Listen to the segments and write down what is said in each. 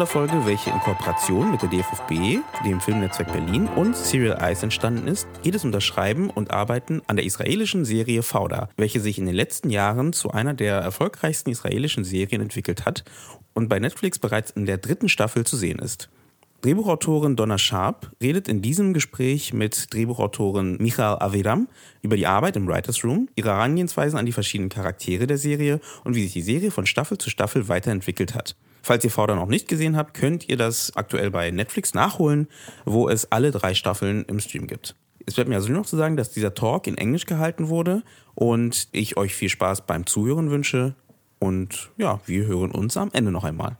Sonderfolge, welche in Kooperation mit der DFFB, dem Filmnetzwerk Berlin und Serial Eyes entstanden ist, geht es um das Schreiben und Arbeiten an der israelischen Serie Fauda, welche sich in den letzten Jahren zu einer der erfolgreichsten israelischen Serien entwickelt hat und bei Netflix bereits in der dritten Staffel zu sehen ist. Drehbuchautorin Donna Sharp redet in diesem Gespräch mit Drehbuchautorin Michael Aviram über die Arbeit im Writers Room, ihre Herangehensweisen an die verschiedenen Charaktere der Serie und wie sich die Serie von Staffel zu Staffel weiterentwickelt hat. Falls ihr Fauda noch nicht gesehen habt, könnt ihr das aktuell bei Netflix nachholen, wo es alle drei Staffeln im Stream gibt. Es bleibt mir also nur noch zu sagen, dass dieser Talk in Englisch gehalten wurde und ich euch viel Spaß beim Zuhören wünsche. Und ja, wir hören uns am Ende noch einmal.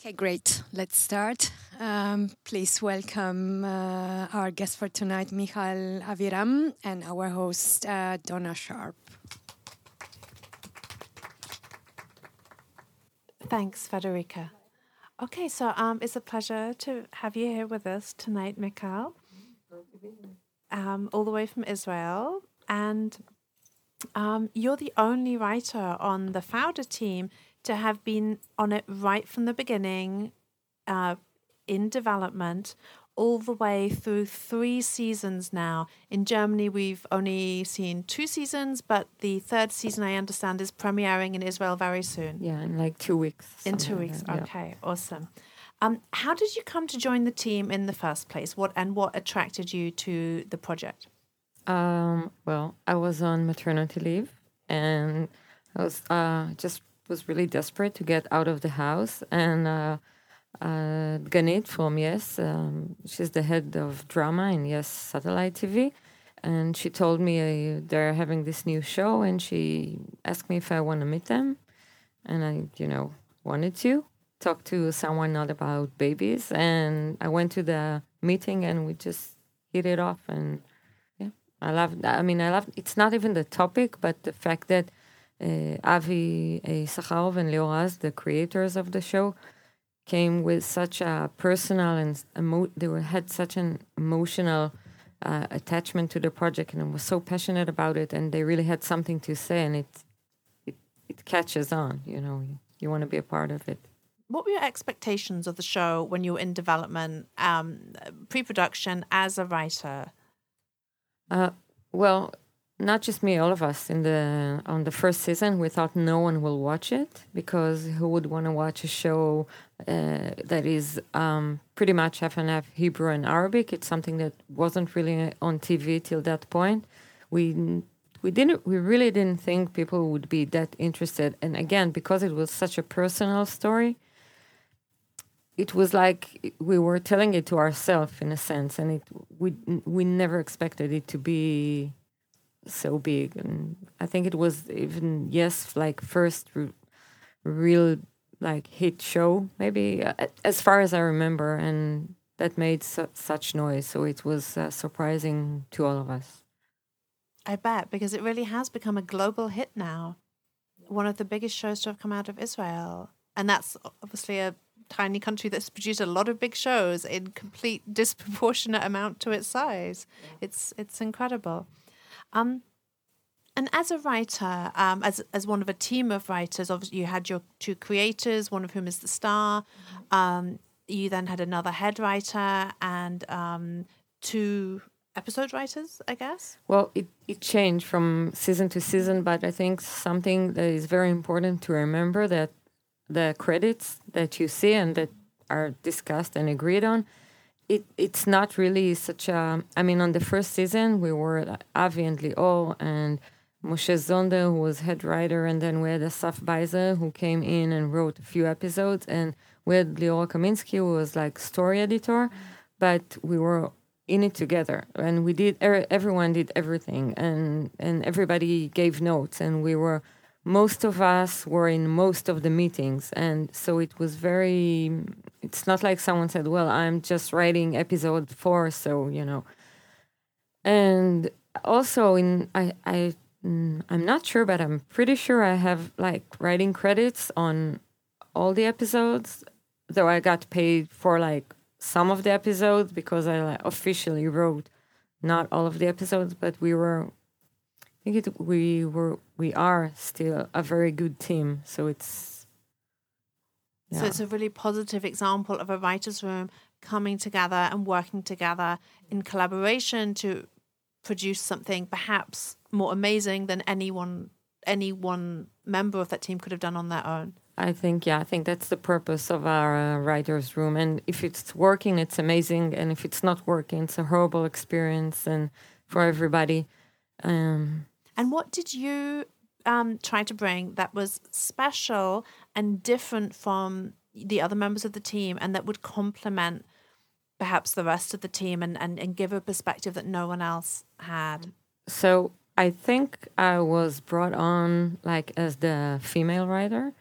Okay, great. Let's start. Um, please welcome uh, our guest for tonight, Michal Aviram, and our host, uh, Donna Sharp. Thanks, Federica. Okay, so um, it's a pleasure to have you here with us tonight, Michal, um, all the way from Israel. And um, you're the only writer on the Fauda team to have been on it right from the beginning, uh, in development, all the way through three seasons now. In Germany, we've only seen two seasons, but the third season, I understand, is premiering in Israel very soon. Yeah, in like two weeks. In two something like weeks. yeah. Okay, awesome. Um, how did you come to join the team in the first place? What and what attracted you to the project? Um, well, I was on maternity leave, and I was uh, just was really desperate to get out of the house. And uh, uh, Ganit from Yes, um, she's the head of drama in Yes Satellite TV, and she told me uh, they're having this new show, and she asked me if I want to meet them, and I, you know, wanted to talk to someone not about babies, and I went to the meeting, and we just hit it off, and yeah, I love. I mean, I love. It's not even the topic, but the fact that uh, Avi uh, Sakharov and Lior Raz, the creators of the show, came with such a personal and emo- they were, had such an emotional uh, attachment to the project and was so passionate about it, and they really had something to say, and it it, it catches on. You know, you, you want to be a part of it. What were your expectations of the show when you were in development, um, pre-production, as a writer? Uh, well, not just me, all of us in the on the first season, we thought no one will watch it because who would want to watch a show uh, that is um, pretty much half and half Hebrew and Arabic? It's something that wasn't really on TV till that point. We we didn't we really didn't think people would be that interested, and again because it was such a personal story. It was like we were telling it to ourselves in a sense, and it we we never expected it to be so big and i think it was even yes like first real like hit show maybe uh, as far as i remember and that made su- such noise so it was uh, surprising to all of us I bet because it really has become a global hit now. One of the biggest shows to have come out of Israel. And that's obviously a tiny country that's produced a lot of big shows in complete disproportionate amount to its size. It's it's incredible. Um and as a writer, um, as as one of a team of writers, obviously you had your two creators, one of whom is the star. Um, you then had another head writer and um, two episode writers, I guess. well it, it changed from season to season but i think something that is very important to remember that the credits that you see and that are discussed and agreed on it it's not really such a i mean on the first season we were avi and leo and moshe Zonder who was head writer and then we had asaf Baizer who came in and wrote a few episodes and we had Lior Kaminsky who was like story editor but we were in it together and we did er, everyone did everything and and everybody gave notes and we were most of us were in most of the meetings and so it was very it's not like someone said, "Well, I'm just writing episode four, so you know." And also, in I I mm, I'm not sure, but I'm pretty sure I have like writing credits on all the episodes, though I got paid for like some of the episodes because I like, officially wrote not all of the episodes, but we were. I think it, we were we are still a very good team, so it's So it's a really positive example of a writer's room coming together and working together in collaboration to produce something perhaps more amazing than anyone any one member of that team could have done on their own. I think yeah, I think that's the purpose of our uh, writers' room. And if it's working, it's amazing. And if it's not working, it's a horrible experience and for everybody. Um, And what did you um, try to bring that was special and different from the other members of the team and that would complement perhaps the rest of the team and, and, and give a perspective that no one else had? so I think I was brought on like as the female writer,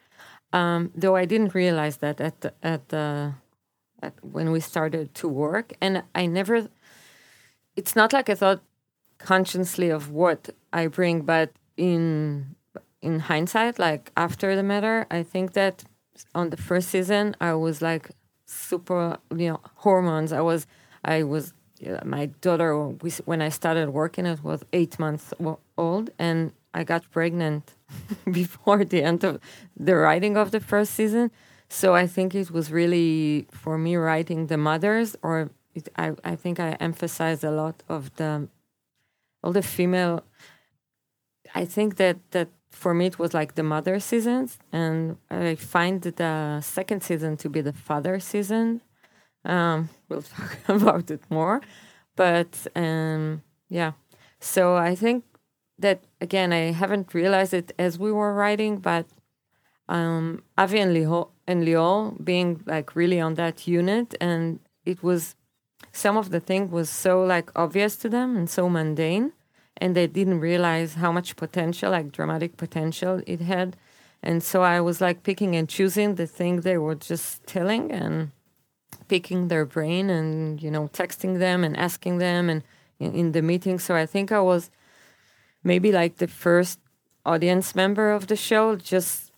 um, though I didn't realize that at the, at the at, when we started to work, and I never. It's not like I thought consciously of what I bring, but in in hindsight, like after the matter, I think that on the first season I was like super, you know, hormones. I was, I was, my daughter. When I started working, it was eight months old, and I got pregnant before the end of the writing of the first season. So I think it was really for me writing the mothers, or it, I, I think I emphasized a lot of the all the female I think that that for me it was like the mother seasons, and I find the second season to be the father season. Um, we'll talk about it more, but um, yeah. So I think that again, I haven't realized it as we were writing, but um, Avi and Leo and being like really on that unit, and it was some of the thing was so like obvious to them and so mundane and they didn't realize how much potential, like dramatic potential, it had. And so I was like picking and choosing the thing they were just telling and picking their brain and, you know, texting them and asking them and in, in the meeting. So I think I was maybe like the first audience member of the show, just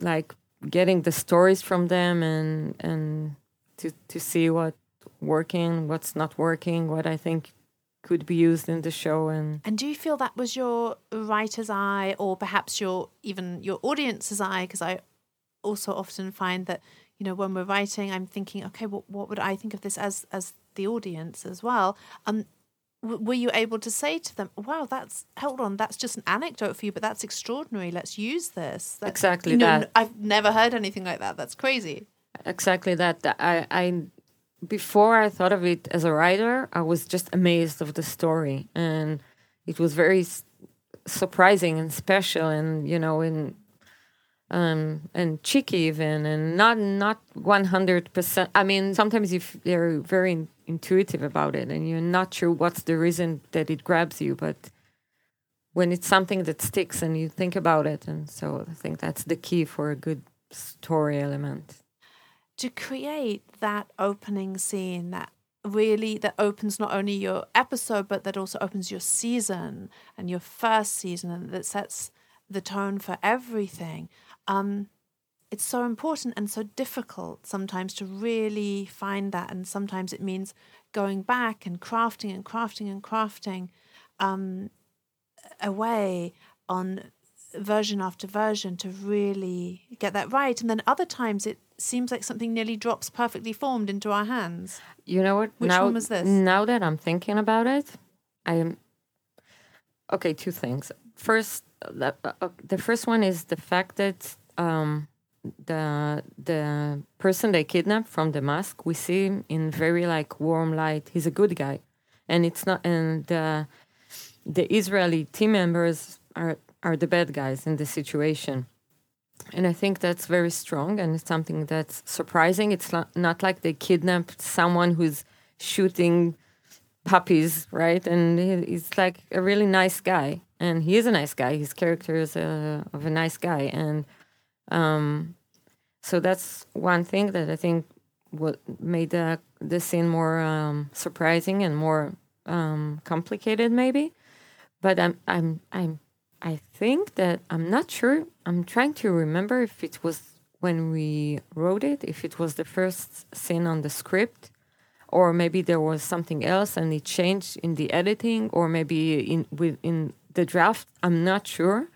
like getting the stories from them and and to to see what working, what's not working, what I think could be used in the show and And do you feel that was your writer's eye or perhaps your even your audience's eye? Because I also often find that, you know, when we're writing, I'm thinking, okay, what, what would I think of this as as the audience as well? Um, w- were you able to say to them, wow, that's, hold on, that's just an anecdote for you, but that's extraordinary. Let's use this. That- Exactly you know, that. I've never heard anything like that. That's crazy. exactly that that I, I before i thought of it as a writer i was just amazed of the story. And it was very s- surprising and special and you know and um and cheeky even and not not 100% i mean sometimes if you're very in- intuitive about it and you're not sure what's the reason that it grabs you but when it's something that sticks and you think about it and so i think that's the key for a good story element to create that opening scene that really that opens not only your episode but that also opens your season and your first season and that sets the tone for everything. Um it's so important and so difficult sometimes to really find that. And sometimes it means going back and crafting and crafting and crafting um away on version after version to really get that right. And then other times it seems like something nearly drops perfectly formed into our hands. You know what? Which now, one was this? Now that I'm thinking about it, I am okay. Two things. First, the, uh, uh, the first one is the fact that um, the the person they kidnapped from the mask, we see him in very like warm light. He's a good guy, and it's not. And the the Israeli team members are are the bad guys in the situation. And I think that's very strong and it's something that's surprising. It's not, like they kidnapped someone who's shooting puppies, right? And he- he's like a really nice guy. And he is a nice guy. His character is a, of a nice guy. And um, so that's one thing that I think what made the the scene more um, surprising and more um, complicated, maybe. But I'm I'm I'm I think that I'm not sure. I'm trying to remember if it was when we wrote it, if it was the first scene on the script, or maybe there was something else and it changed in the editing, or maybe in within the draft. I'm not sure.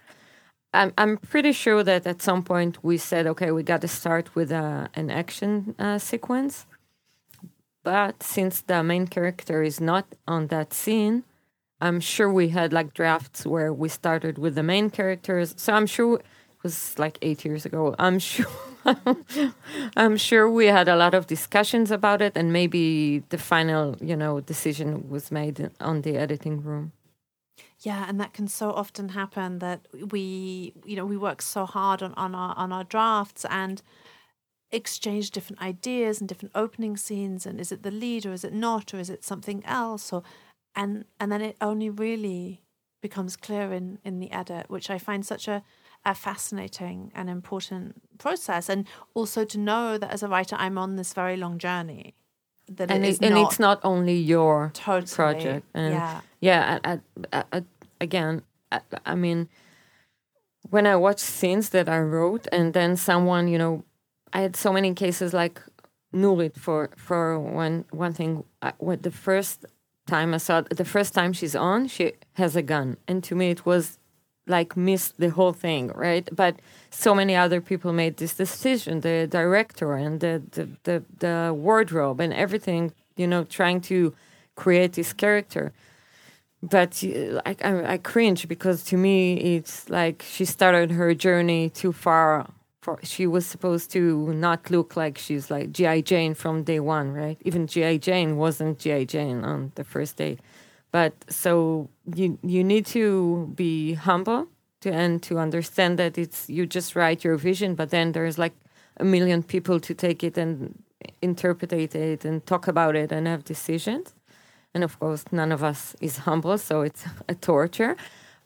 I'm I'm pretty sure that at some point we said, okay, we got to start with a, an action uh, sequence. But since the main character is not on that scene, I'm sure we had like drafts where we started with the main characters. So I'm sure it was like eight years ago. I'm sure. I'm sure we had a lot of discussions about it, and maybe the final, you know, decision was made on the editing room. Yeah, and that can so often happen that we, you know, we work so hard on, on our on our drafts and exchange different ideas and different opening scenes and is it the lead or is it not or is it something else or and and then it only really becomes clear in in the edit, which I find such a a fascinating and important process and also to know that as a writer I'm on this very long journey that and, it, and not it's not only your totally, project. And yeah, yeah. I, I, I, again, I, mean, when I watch scenes that I wrote, and then someone, you know, I had so many cases like Nurit for for one one thing. I, what the first time I saw the first time she's on, she has a gun, and to me it was like missed the whole thing, right? But so many other people made this decision, the director and the the, the, the wardrobe and everything, you know, trying to create this character. But I, I, I cringe because to me it's like she started her journey too far. For, she was supposed to not look like she's like GI Jane from day one, right? Even GI Jane wasn't GI Jane on the first day. But so you you need to be humble to, and to understand that it's you just write your vision, but then there's like a million people to take it and interpret it and talk about it and have decisions. And of course, none of us is humble, so it's a torture.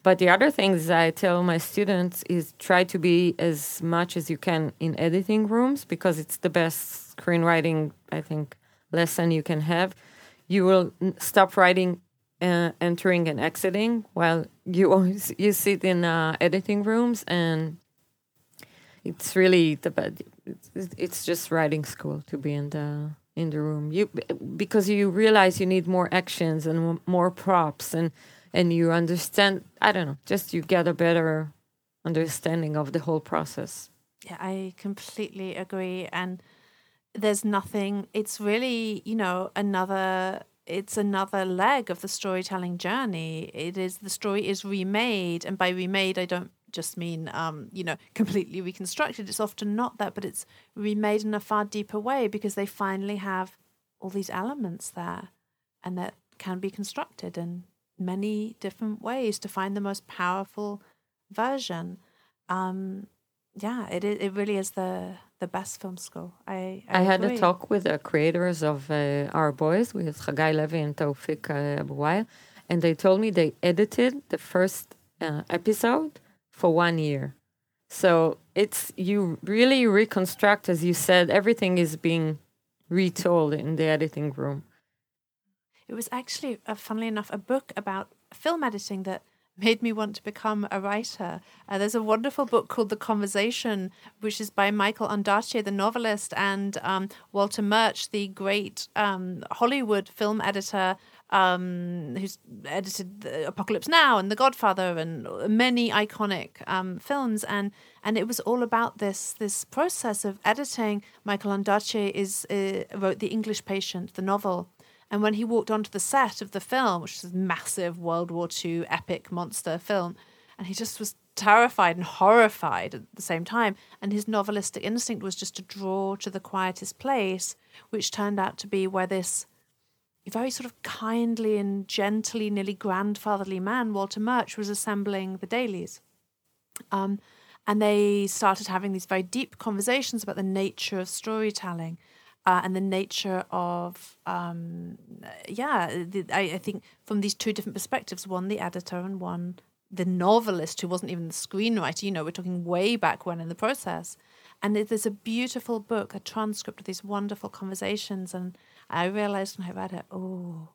But the other things I tell my students is try to be as much as you can in editing rooms because it's the best screenwriting, I think, lesson you can have. You will stop writing uh, entering and exiting while you always you sit in uh, editing rooms and it's really the bad it's, it's just writing school to be in the in the room you because you realize you need more actions and more props and and you understand i don't know just you get a better understanding of the whole process yeah i completely agree and there's nothing it's really you know another it's another leg of the storytelling journey. It is the story is remade, and by remade, I don't just mean um, you know completely reconstructed. It's often not that, but it's remade in a far deeper way because they finally have all these elements there, and that can be constructed in many different ways to find the most powerful version. Um, yeah, it it really is the the best film school. I I, I had a talk with the creators of uh, Our Boys, with Chagai Levy and Taufik uh, and they told me they edited the first uh, episode for one year. So it's you really reconstruct, as you said, everything is being retold in the editing room. It was actually, uh, funnily enough, a book about film editing that made me want to become a writer. Uh, there's a wonderful book called The Conversation, which is by Michael Ondaatje, the novelist, and um, Walter Murch, the great um, Hollywood film editor um, who's edited Apocalypse Now and The Godfather and many iconic um, films. And and it was all about this this process of editing. Michael Ondaatje is uh, wrote The English Patient, the novel and when he walked onto the set of the film, which is a massive World War II epic monster film, and he just was terrified and horrified at the same time. And his novelistic instinct was just to draw to the quietest place, which turned out to be where this very sort of kindly and gently, nearly grandfatherly man, Walter Murch, was assembling the dailies. Um, and they started having these very deep conversations about the nature of storytelling uh, and the nature of um, yeah the, I, I, think from these two different perspectives one the editor and one the novelist who wasn't even the screenwriter. You know, we're talking way back when in the process. And there's a beautiful book, a transcript of these wonderful conversations. And I realized when I read it, oh,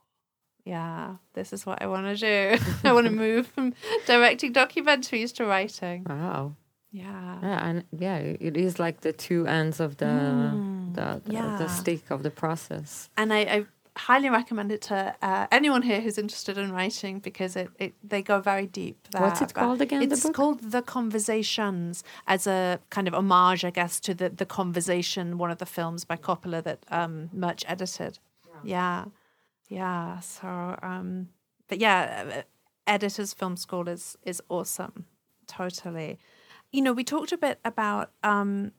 yeah, this is what I want to do. I want to move from directing documentaries to writing. Wow. Yeah. Yeah, and yeah, it is like the two ends of the Mm, the, the, yeah. the stick of the process. And I, I highly recommend it to uh, anyone here who's interested in writing because it, it they go very deep. There What's it called again, the It's book? called The Conversations as a kind of homage, I guess, to the The Conversation, one of the films by Coppola that um, Murch edited. Yeah. Yeah. So, um, but yeah, uh, Editor's Film School is, is awesome. Totally. You know, we talked a bit about um,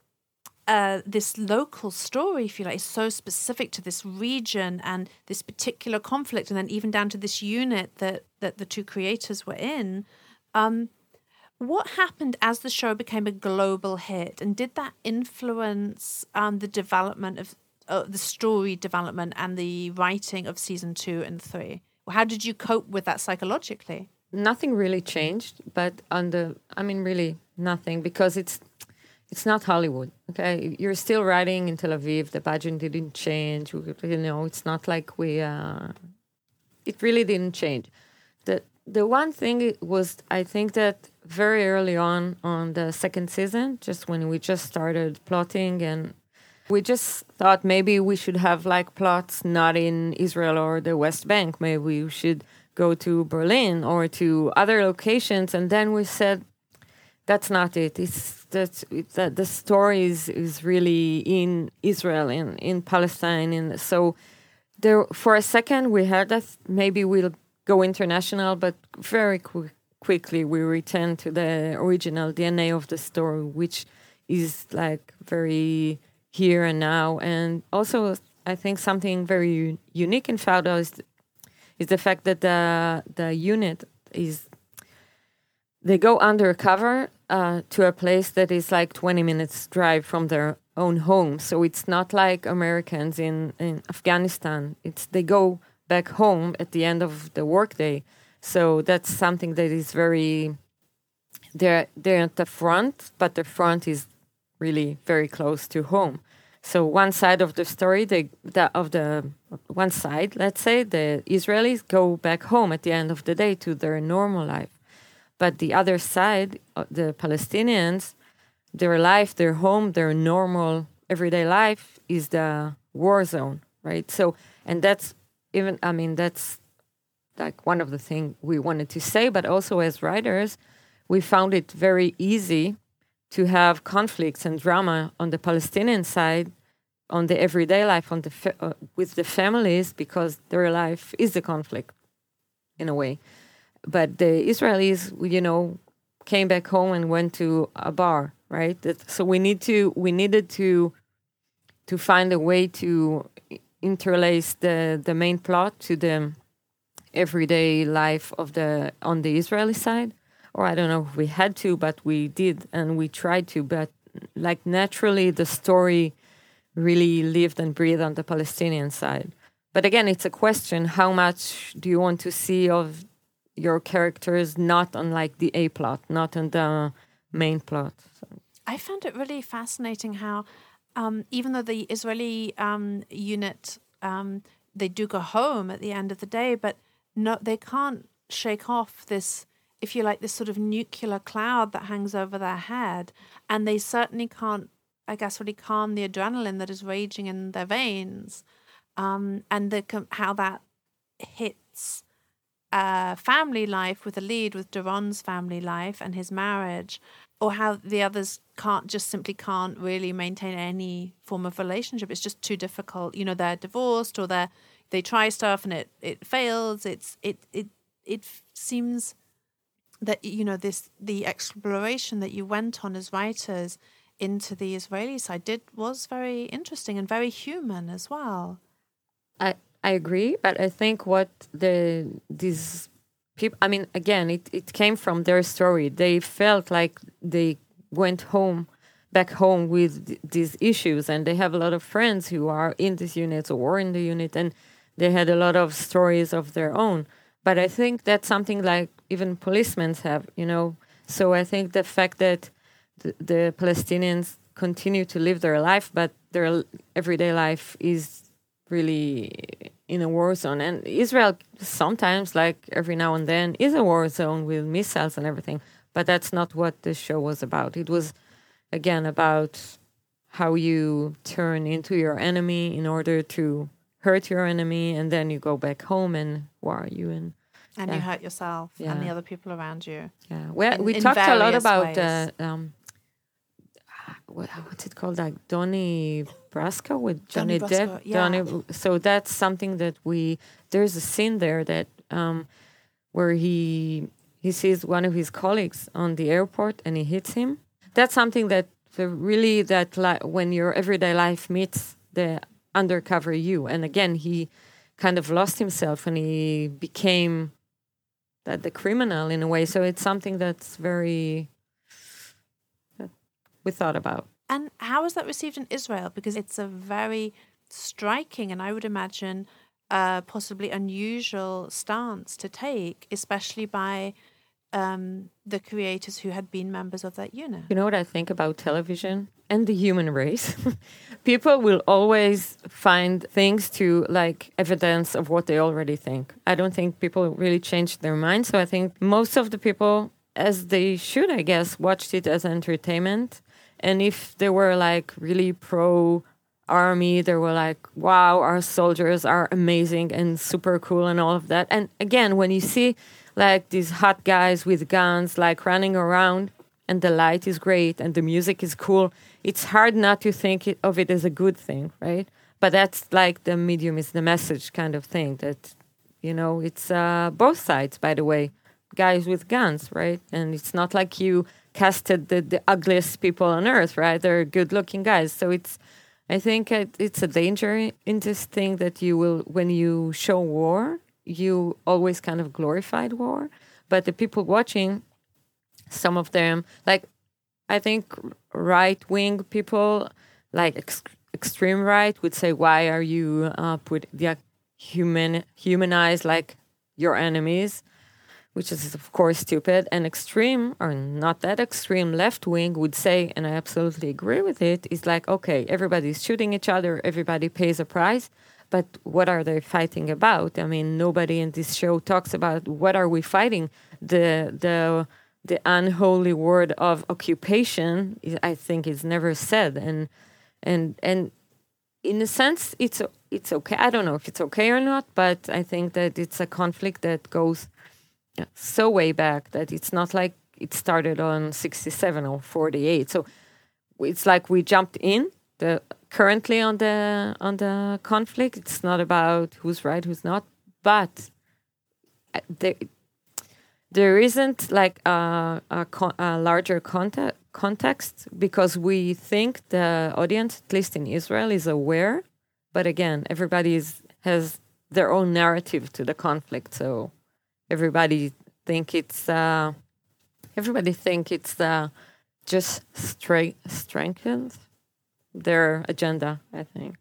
uh, this local story, if you like, is so specific to this region and this particular conflict, and then even down to this unit that that the two creators were in. Um, what happened as the show became a global hit, and did that influence um, the development of uh, the story development and the writing of season two and three? How did you cope with that psychologically? Nothing really changed, but on the I mean really nothing because it's it's not Hollywood. Okay, you're still writing in Tel Aviv. The budget didn't change. You know, it's not like we. Uh, it really didn't change. the The one thing was, I think that very early on on the second season, just when we just started plotting and we just thought maybe we should have like plots not in Israel or the West Bank. Maybe we should go to Berlin or to other locations. And then we said, that's not it. It's that that the story is, is really in Israel, in, in Palestine. And so there for a second we had that maybe we'll go international, but very qu- quickly we return to the original DNA of the story, which is like very here and now. And also, I think something very u- unique in Fauda is, is the fact that the the unit is they go undercover uh, to a place that is like 20 minutes drive from their own home. So it's not like americans in, in afghanistan. It's they go back home at the end of the workday. So that's something that is very they're they're at the front but the front is really very close to home. So one side of the story they the, of the one side let's say the israelis go back home at the end of the day to their normal life but the other side, uh, the Palestinians, their life, their home, their normal everyday life is the war zone, right? So, and that's even, I mean, that's like one of the things we wanted to say, but also as writers, we found it very easy to have conflicts and drama on the Palestinian side, on the everyday life, on the fa- uh, with the families, because their life is the conflict, in a way but the Israelis, you know, came back home and went to a bar, right? So we need to we needed to to find a way to interlace the the main plot to the everyday life of the on the Israeli side. Or I don't know if we had to, but we did and we tried to. But like naturally, the story really lived and breathed on the Palestinian side. But again, it's a question: how much do you want to see of your character is not unlike the A plot, not on the main plot. So. I found it really fascinating how, um, even though the Israeli um, unit um, they do go home at the end of the day, but no, they can't shake off this, if you like, this sort of nuclear cloud that hangs over their head, and they certainly can't, I guess, really calm the adrenaline that is raging in their veins, um, and the how that hits uh, family life with a lead with Doron's family life and his marriage, or how the others can't just simply can't really maintain any form of relationship. It's just too difficult. You know, they're divorced or they they try stuff and it it fails. It's it it it seems that you know this the exploration that you went on as writers into the Israeli side did was very interesting and very human as well. I I agree, but I think what the these people I mean again it, it came from their story. They felt like they went home back home with th- these issues and they have a lot of friends who are in this unit or in the unit and they had a lot of stories of their own. But I think that's something like even policemen have, you know. So I think the fact that the Palestinians continue to live their life, but their everyday life is really in a war zone. And Israel sometimes, like every now and then, is a war zone with missiles and everything. But that's not what the show was about. It was, again, about how you turn into your enemy in order to hurt your enemy, and then you go back home and who are you? And And Yeah. you hurt yourself and the other people around you. yeah, we In- we talked a lot about uh, um, what's it called? Like Donnie Brasco with Donnie Johnny Depp. Brasco, yeah. Donnie, so that's something that we there's a scene there that um, where he he sees one of his colleagues on the airport and he hits him. That's something that the really that li- when your everyday life meets the undercover you, and again he kind of lost himself and he became that the criminal in a way. So it's something that's very we thought about. And how was that received in Israel? Because it's a very striking and I would imagine uh, possibly unusual stance to take, especially by um, the creators who had been members of that unit. You know what I think about television and the human race? People will always find things to like evidence of what they already think. I don't think people really change their mind. So I think most of the people, as they should, I guess, watched it as entertainment. And if they were like really pro army, they were like, wow, our soldiers are amazing and super cool and all of that. And again, when you see like these hot guys with guns like running around and the light is great and the music is cool, it's hard not to think of it as a good thing, right? But that's like the medium is the message kind of thing that, you know, it's uh, both sides, by the way, guys with guns, right? And it's not like you casted the, the ugliest people on earth, right? They're good looking guys. So it's, I think it, it's a danger in this thing that you will, when you show war, you always kind of glorified war. But the people watching, some of them, like, I think right wing people, like ex- extreme right, would say, "Why are you uh, put the human humanize like your enemies?" Which is of course stupid. And extreme or not that extreme left wing would say, and I absolutely agree with it, is like, okay, everybody's shooting each other, everybody pays a price, but what are they fighting about? I mean, nobody in this show talks about what are we fighting. The the the unholy word of occupation, I think, is never said, and and and in a sense, it's it's okay. I don't know if it's okay or not, but I think that it's a conflict that goes yeah, so way back that it's not like it started on 67 or 48 so it's like we jumped in the currently on the on the conflict. It's not about who's right who's not but uh, there there isn't like a, a, a larger context context because we think the audience at least in israel is aware but again everybody is, has their own narrative to the conflict so everybody think it's uh, everybody think it's uh, just stra- strengthens their agenda. I think.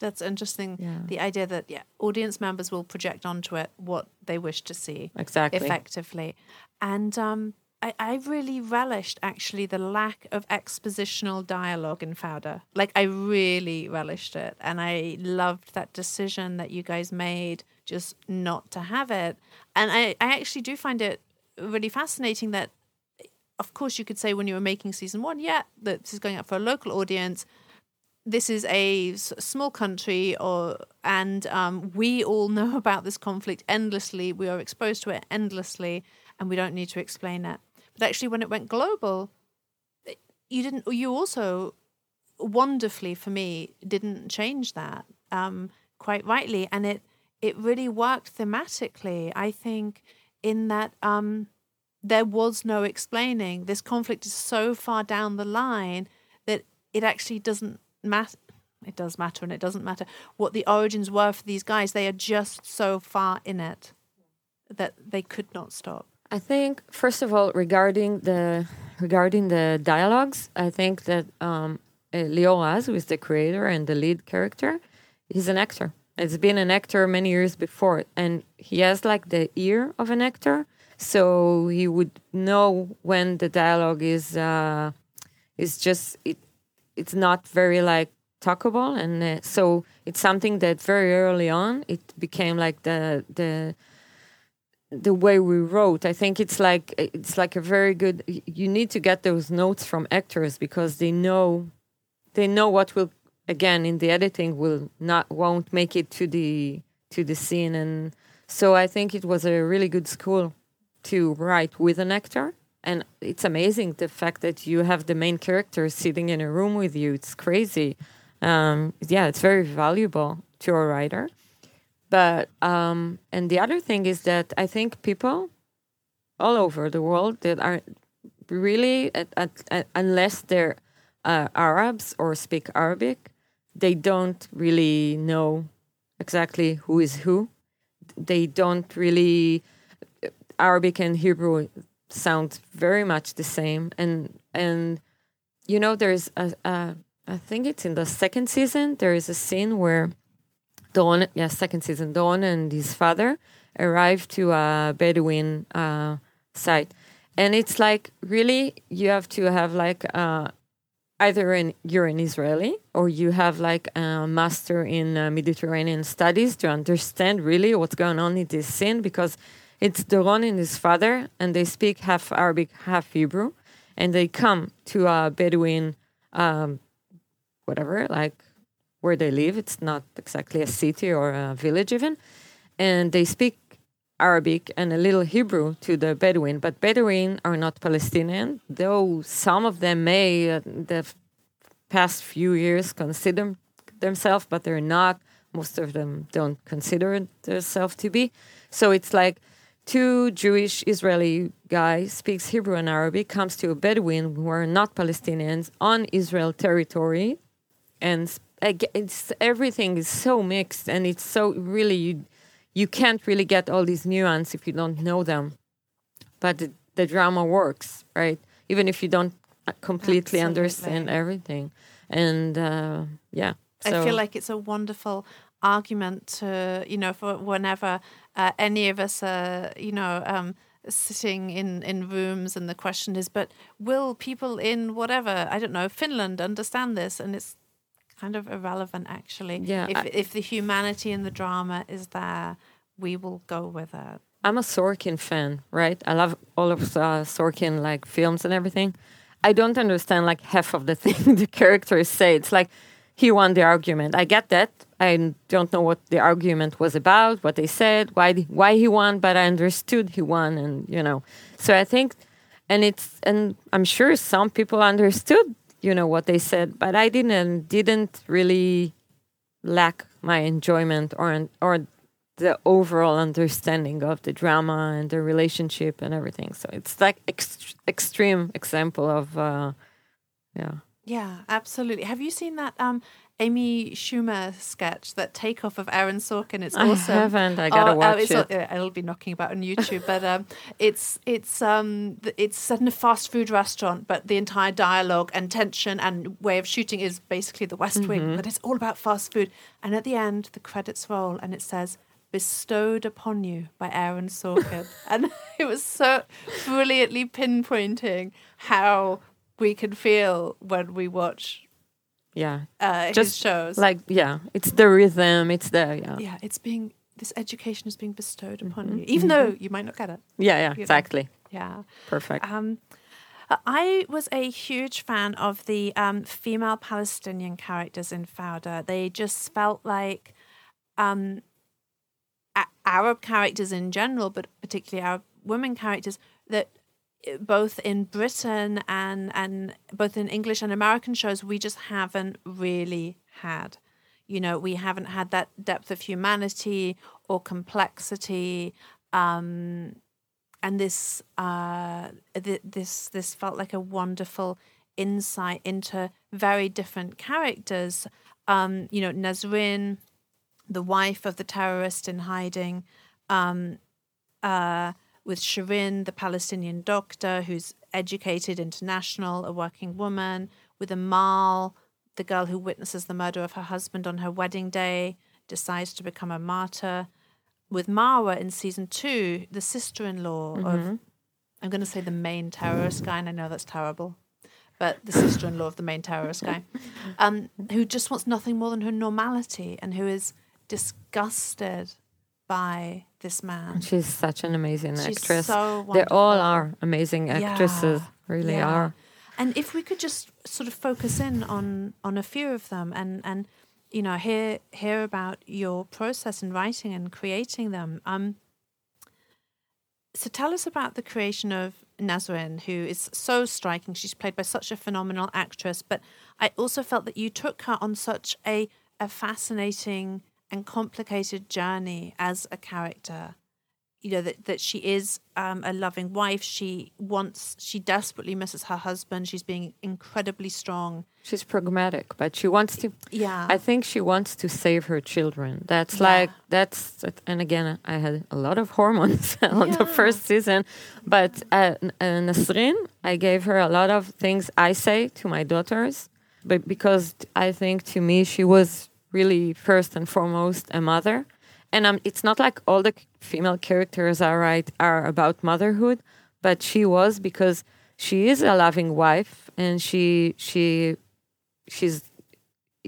That's interesting. Yeah. The idea that yeah, audience members will project onto it what they wish to see Exactly. effectively, and um, I, I really relished actually the lack of expositional dialogue in Fauda. Like I really relished it, and I loved that decision that you guys made just not to have it. And I, I actually do find it really fascinating that of course you could say when you were making season one, yeah, that this is going out for a local audience. This is a small country, or and um, we all know about this conflict endlessly. We are exposed to it endlessly, and we don't need to explain it. Actually, when it went global, you didn't. You also wonderfully for me didn't change that um, quite rightly, and it it really worked thematically. I think in that um, there was no explaining. This conflict is so far down the line that it actually doesn't matter. It does matter and it doesn't matter what the origins were for these guys. They are just so far in it that they could not stop. I think first of all, regarding the regarding the dialogues, I think that um, Lior Raz, who is the creator and the lead character, he's an actor. It's been an actor many years before, and he has like the ear of an actor, so he would know when the dialogue is uh, is just it. It's not very like talkable, and uh, so it's something that very early on it became like the the the way we wrote i think it's like it's like a very good you need to get those notes from actors because they know they know what will again in the editing will not won't make it to the to the scene. And so i think it was a really good school to write with an actor. And it's amazing the fact that you have the main character sitting in a room with you. It's crazy. Um, yeah it's very valuable to a writer but um, and the other thing is that I think people all over the world that are really at, at, at, unless they're uh, Arabs or speak Arabic, they don't really know exactly who is who. They don't really Arabic and Hebrew sound very much the same, and and you know there's a, a I think it's in the second season there is a scene where Doron, yeah, second season, Doron and his father arrive to a Bedouin uh, site, and it's like really you have to have like uh, either in you're an Israeli or you have like a master in uh, Mediterranean studies to understand really what's going on in this scene because it's Doron and his father, and they speak half Arabic, half Hebrew, and they come to a Bedouin, um, whatever, like where they live. It's not exactly a city or a village, even. And they speak Arabic and a little Hebrew to the Bedouin, but Bedouin are not Palestinian, though some of them may, uh, the past few years, consider themselves, but they're not. Most of them don't consider themselves to be. So it's like two Jewish Israeli guys speaks Hebrew and Arabic, comes to a Bedouin who are not Palestinians on Israel territory, and it's everything is so mixed and it's so really you you can't really get all these nuance if you don't know them but the, the drama works right even if you don't completely Absolutely. understand everything and uh, yeah so. i feel like it's a wonderful argument to you know for whenever uh, any of us are you know um, sitting in in rooms and the question is but will people in whatever i don't know finland understand this and it's kind of irrelevant, actually. Yeah. If, I, if the humanity and the drama is there, we will go with it. I'm a Sorkin fan, right? I love all of uh, Sorkin like films and everything. I don't understand like half of the thing the characters say. It's like he won the argument. I get that. I don't know what the argument was about, what they said, why why he won, but I understood he won, and you know. So I think, and it's and I'm sure some people understood you know what they said but i didn't didn't really lack my enjoyment or or the overall understanding of the drama and the relationship and everything. So it's like ex- extreme example of uh yeah. Yeah absolutely. Have you seen that um Amy Schumer sketch, that takeoff of Aaron Sorkin. It's awesome. I haven't. I gotta oh, watch it. It'll be knocking about on YouTube, but um, it's it's um it's set in a fast food restaurant, but the entire dialogue and tension and way of shooting is basically The West Wing, mm-hmm. but it's all about fast food. And at the end, the credits roll, and it says bestowed upon you by Aaron Sorkin. and it was so brilliantly pinpointing how we can feel when we watch yeah uh, just shows like yeah it's the rhythm it's the yeah yeah it's being this education is being bestowed upon mm-hmm. you even mm-hmm. though you might not get it yeah yeah exactly know? yeah perfect um I was a huge fan of the um, female Palestinian characters in Fauda. They just felt like um, a- Arab characters in general, but particularly Arab women characters that both in Britain and and both in English and American shows, we just haven't really had. You know, we haven't had that depth of humanity or complexity, um, and this uh, th- this this felt like a wonderful insight into very different characters. Um, you know, Nazrin, the wife of the terrorist in hiding. Um, uh, with Shirin, the Palestinian doctor who's educated, international, a working woman, with Amal, the girl who witnesses the murder of her husband on her wedding day, decides to become a martyr. With Marwa in season two, the sister in law of, I'm going to say the main terrorist guy, and I know that's terrible, but the sister in law of the main terrorist guy, um, who just wants nothing more than her normality and who is disgusted by this man. She's such an amazing She's actress. so they all are amazing actresses, Yeah, really yeah. are. And if we could just sort of focus in on on a few of them and and you know hear hear about your process in writing and creating them. Um, so tell us about the creation of Nazrin, who is so striking. She's played by such a phenomenal actress, but I also felt that you took her on such a a fascinating and complicated journey as a character you know that, that she is um, a loving wife she wants she desperately misses her husband she's being incredibly strong She's pragmatic, but she wants to. yeah I think she wants to save her children. That's Yeah. like that's and again I had a lot of hormones on the first season, but uh, Nazrin, I gave her a lot of things I say to my daughters, but because I think to me she was really first and foremost a mother, and um, it's not like all the female characters are right are about motherhood, but she was because she is a loving wife and she she she's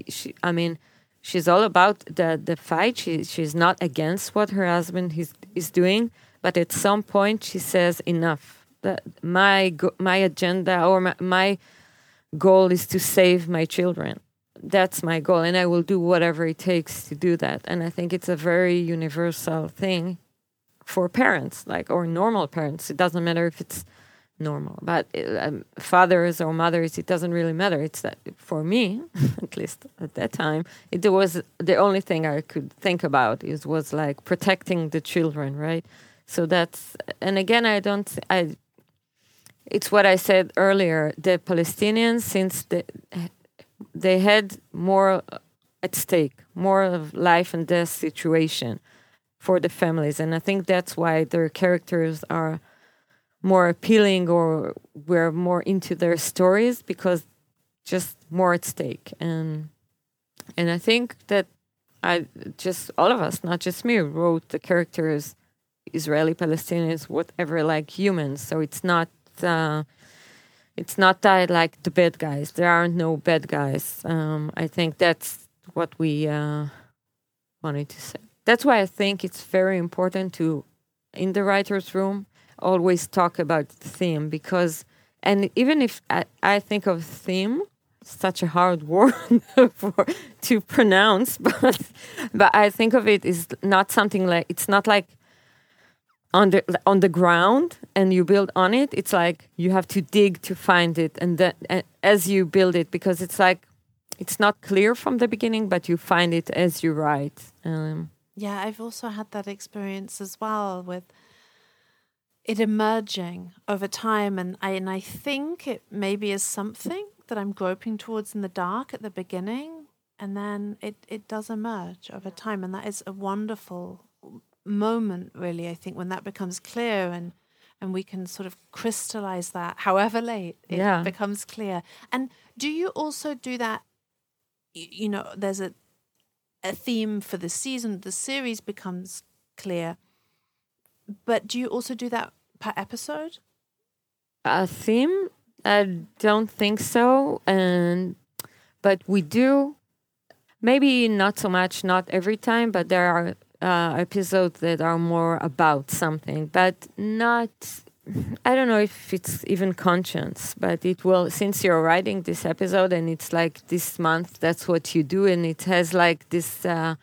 she i mean she's all about the the fight. She she's not against what her husband is is doing but at some point she says enough. That my my agenda or my, my goal is to save my children that's my goal and i will do whatever it takes to do that. And i think it's a very universal thing for parents like or normal parents. It doesn't matter if it's normal but um, fathers or mothers it doesn't really matter. It's that for me at least at that time it was the only thing i could think about is was like protecting the children right? So that's and again i don't i it's what i said earlier the palestinians since the, they had more at stake more of life and death situation for the families. And i think that's why their characters are more appealing or we're more into their stories because just more at stake. And and i think that i just all of us not just me wrote the characters israeli palestinians whatever like humans. So it's not uh, it's not that like the bad guys. There aren't no bad guys. Um, i think that's what we uh, wanted to say. That's why i think it's very important to in the writers room always talk about the theme because and even if I, I think of theme such a hard word for to pronounce but but i think of it is not something like it's not like on the on the ground and you build on it it's like you have to dig to find it. And then and as you build it because it's like it's not clear from the beginning but you find it as you write. Um, yeah i've also had that experience as well with it emerging over time. And I and I think it maybe is something that I'm groping towards in the dark at the beginning. And then it, it does emerge over time. And that is a wonderful moment really I think when that becomes clear and and we can sort of crystallize that however late it Yeah. becomes clear and do you also do that you know there's a a theme for the season the series becomes clear but do you also do that per episode? a theme i don't think so and but we do maybe not so much not every time but there are uh, episodes that are more about something but not i don't know if it's even conscious but it will since you're writing this episode and it's like this month that's what you do and it has like this uh,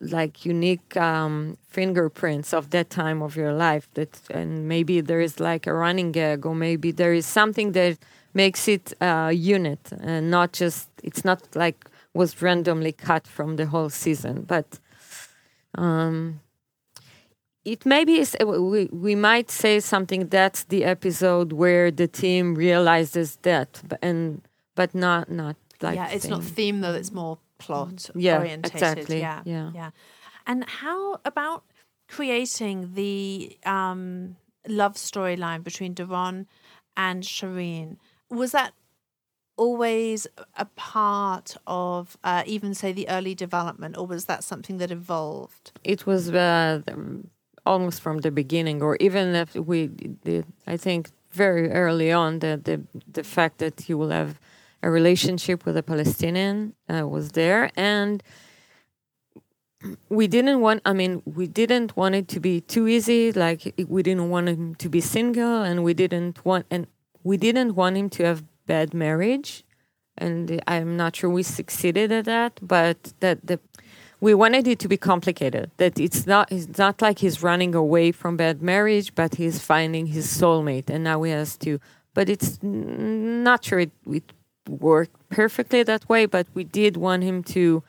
like unique um, fingerprints of that time of your life that and maybe there is like a running gag or maybe there is something that makes it a unit and not just it's not like was randomly cut from the whole season but um it maybe is uh, we, we might say something that's the episode where the team realizes that but and but not not like yeah, it's not theme. theme though; it's more plot Yeah, orientated. exactly, Yeah, yeah. yeah. And how about creating the um, love storyline between Doron and Shirin? Was that always a part of uh, even say the early development, or was that something that evolved? It was uh, almost from the beginning, or even if we did, I think very early on, the, the, the fact that you will have a relationship with a Palestinian uh, was there. And we didn't want, I mean, we didn't want it to be too easy. Like, we didn't want him to be single, and we didn't want, and we didn't want him to have bad marriage. And I'm not sure we succeeded at that, but that the we wanted it to be complicated that it's not it's not like he's running away from bad marriage but he's finding his soulmate and now he has to but it's not sure it, it worked perfectly that way but we did want him to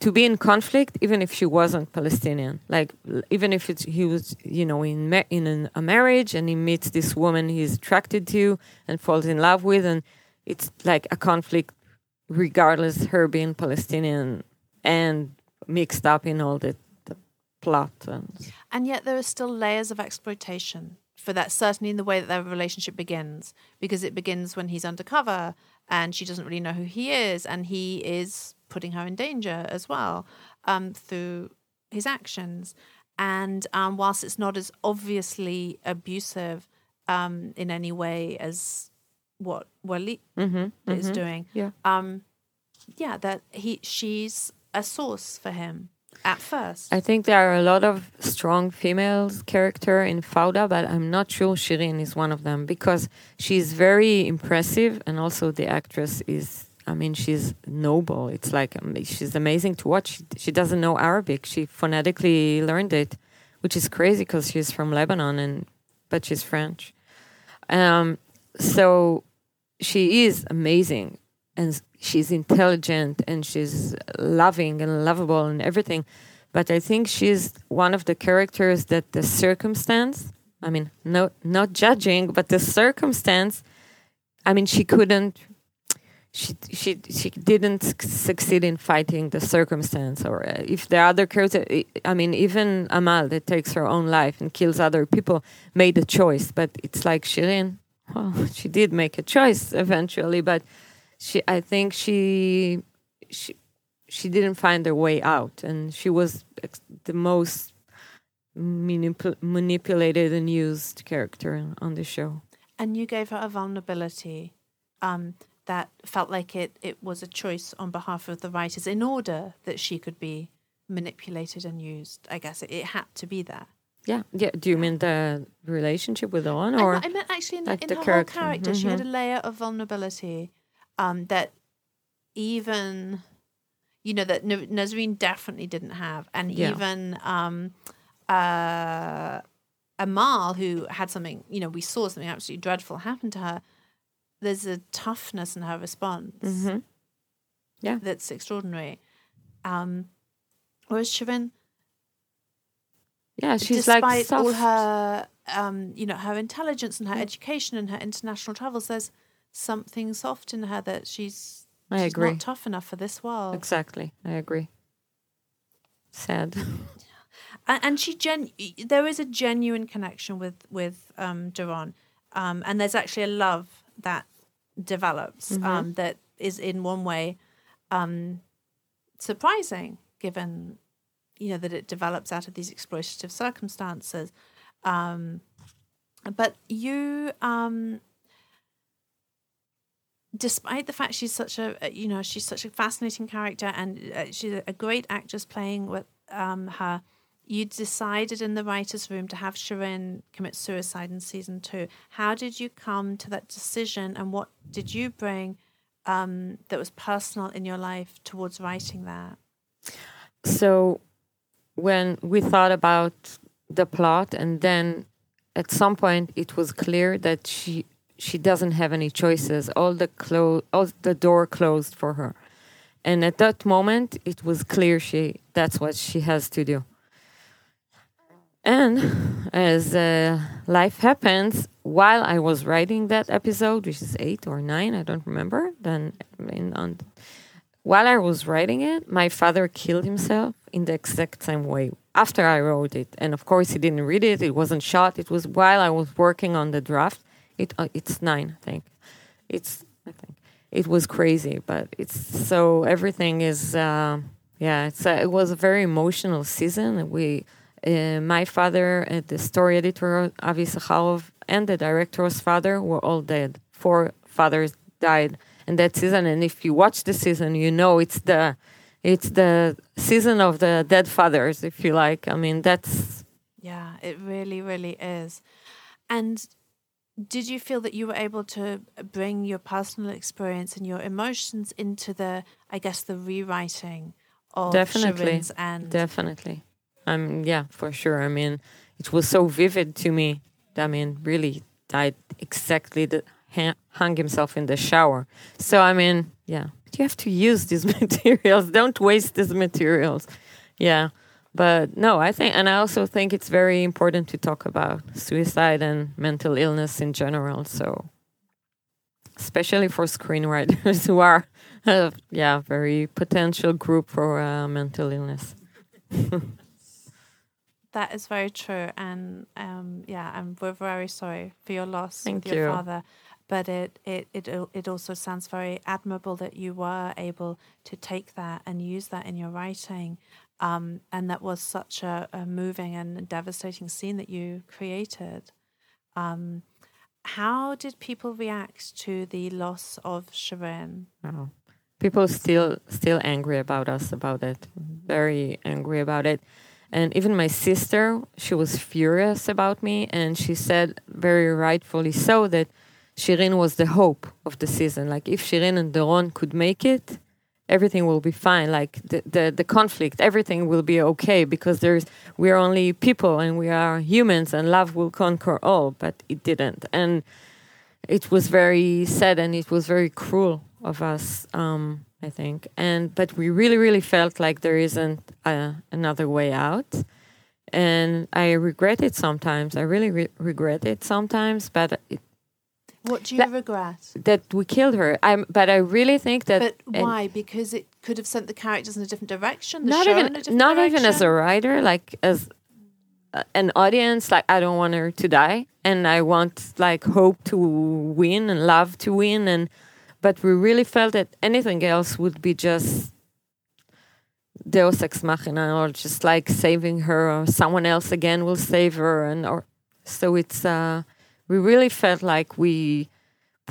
to be in conflict even if she wasn't palestinian. Like even if it's, he was you know in ma- in an, a marriage and he meets this woman he's attracted to and falls in love with and it's like a conflict regardless her being palestinian and mixed up in all the, the plot and And yet there are still layers of exploitation for that, certainly in the way that their relationship begins, because it begins when he's undercover and she doesn't really know who he is, and he is putting her in danger as well um, through his actions. And um, whilst it's not as obviously abusive um, in any way as what Wally is doing, Yeah. um, yeah, that he she's a source for him at first. I think there are a lot of strong female character in Fauda, but I'm not sure Shirin is one of them because she's very impressive, and also the actress is. I mean, she's noble. It's like um, she's amazing to watch. She, doesn't know Arabic. She phonetically learned it, which is crazy because she's from Lebanon and but she's French. Um, so she is amazing and she's intelligent and she's loving and lovable and everything. But I think she's one of the characters that the circumstance, I mean, no, not judging, but the circumstance, I mean, she couldn't, she, she, she didn't succeed in fighting the circumstance. Or uh, if the other character, I- mean, even Amal that takes her own life and kills other people made a choice. But it's like Shirin, well, she did make a choice eventually, but she I think she she she didn't find her way out and she was the most manipul- manipulated and used character on the show. and you gave her a vulnerability um, that felt like it, it was a choice on behalf of the writers in order that she could be manipulated and used. I guess it, it had to be there. Yeah, yeah. Do you mean the relationship with Owen I, or I meant actually in, like in the her character. whole character, she had a Mhm. layer of vulnerability um, that even, you know, that Nazrin definitely didn't have. And Yeah. even um, uh, Amal, who had something, you know, we saw something absolutely dreadful happen to her, there's a toughness in her response Mhm. Yeah. that's extraordinary. Um, whereas Shirin, yeah? She's despite like soft. all her um you know her intelligence and her education and her international travels there's something soft in her that she's I she's agree. not tough enough for this world Exactly, I agree. Sad. and, and she gen there is a genuine connection with with um Doron um and there's actually a love that develops Mm-hmm. um that is in one way um surprising given you know that it develops out of these exploitative circumstances um but you um despite the fact she's such a you know she's such a fascinating character and uh, she's a great actress playing with um her you decided in the writers room to have Shirin commit suicide in season 2 how did you come to that decision and what did you bring um that was personal in your life towards writing that? So when we thought about the plot and then at some point it was clear that she she doesn't have any choices. All the clo- all the door closed for her. And at that moment it was clear she that's what she has to do and as uh, life happens while i was writing that episode which is eight or nine i don't remember then in on while I was writing it, my father killed himself in the exact same way after I wrote it. And of course, he didn't read it. It wasn't shot. It was while I was working on the draft. It uh, it's nine, I think. It's I think it was crazy. But it's so everything is uh, yeah. It's it was a very emotional season. We uh, my father, uh, the story editor Avi Issacharoff, and the director's father were all dead. Four fathers died in that season, and if you watch the season, you know it's the it's the season of the dead fathers, if you like. I mean, that's yeah, it really, really is. And did you feel that you were able to bring your personal experience and your emotions into the, I guess, the rewriting of definitely Shirin's and definitely. I'm yeah, for sure. I mean, it was so vivid to me. I mean, really died exactly the hung himself in the shower. So I mean, yeah, you have to use these materials. Don't waste these materials. Yeah. But no, I think, and I also think it's very important to talk about suicide and mental illness in general. So, especially for screenwriters who are, uh, yeah, very potential group for uh, mental illness. that is very true, and um, yeah, and we're very sorry for your loss Thank your you. father. But it, it it it also sounds very admirable that you were able to take that and use that in your writing. Um, and that was such a, a, moving and devastating scene that you created. Um, how did people react to the loss of Shirin? Oh. People still still angry about us about it. Very angry about it. And even my sister, she was furious about me and she said very rightfully so that Shirin was the hope of the season. Like if Shirin and Doron could make it, everything will be fine. Like the, the, the conflict everything will be okay because there's we're only people and we are humans and love will conquer all. But it didn't. And it was very sad and it was very cruel of us um, i think and but we really really felt like there isn't a, another way out and i regret it sometimes i really re- regret it sometimes but it, what do you that, regret? That we killed her. I'm, but I really think that. But why? Because it could have sent the characters in a different direction. not even, not direction? even as a writer, like as an audience. Like I don't want her to die, and I want like hope to win and love to win, and but we really felt that anything else would be just Deus ex machina, or just like saving her, or someone else again will save her, and or so it's. uh we really felt like we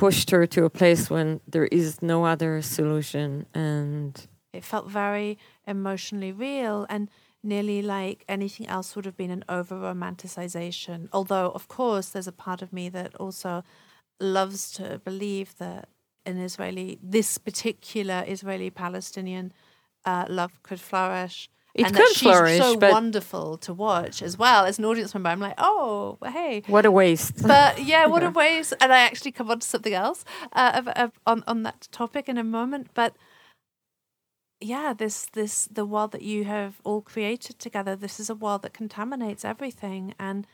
pushed her to a place when there is no other solution and it felt very emotionally real and nearly like anything else would have been an over romanticization although of course there's a part of me that also loves to believe that an israeli this particular israeli palestinian uh, love could flourish it and could that flourish, she's so wonderful to watch as well as an audience member. I'm like, oh, hey, what a waste. But yeah, what a waste. And I actually come on to something else uh, of, of, on on that topic in a moment. But yeah, this this the world that you have all created together. This is a world that contaminates everything, and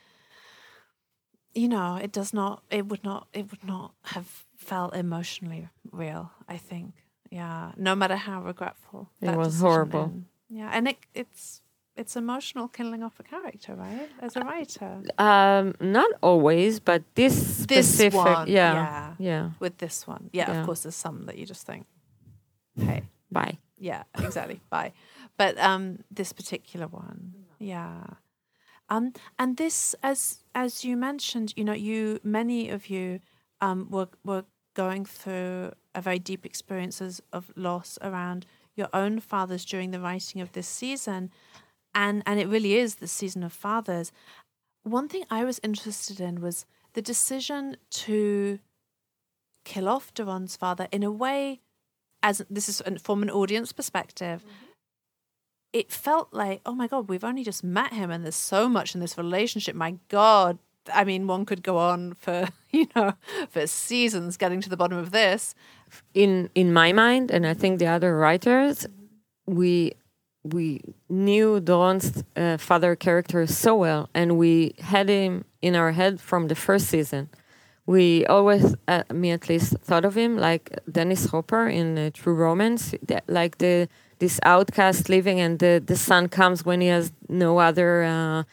you know, it does not. It would not. It would not have felt emotionally real. I think. Yeah, no matter how regretful. It was horrible. Yeah, and it, it's it's emotional killing off a character, right? As a writer. Um, not always, but this this specific, one, yeah, yeah, yeah. With this one, yeah, Yeah. Of course, there's some that you just think, hey, Bye. yeah, exactly, bye. But um, this particular one, yeah. Um, and this, as as you mentioned, you know, you many of you um were were going through a very deep experiences of loss around your own fathers during the writing of this season. And, and it really is the season of fathers. One thing I was interested in was the decision to kill off Doron's father in a way, as this is from an audience perspective. Mm-hmm. It felt like, oh my God, we've only just met him and there's so much in this relationship. My God, I mean, one could go on for you know for seasons getting to the bottom of this. In in my mind, and I think the other writers, we we knew Doron's uh, father character so well, and we had him in our head from the first season. We always, uh, me at least, thought of him like Dennis Hopper in uh, True Romance, like the this outcast living, and the the sun comes when he has no other. Uh,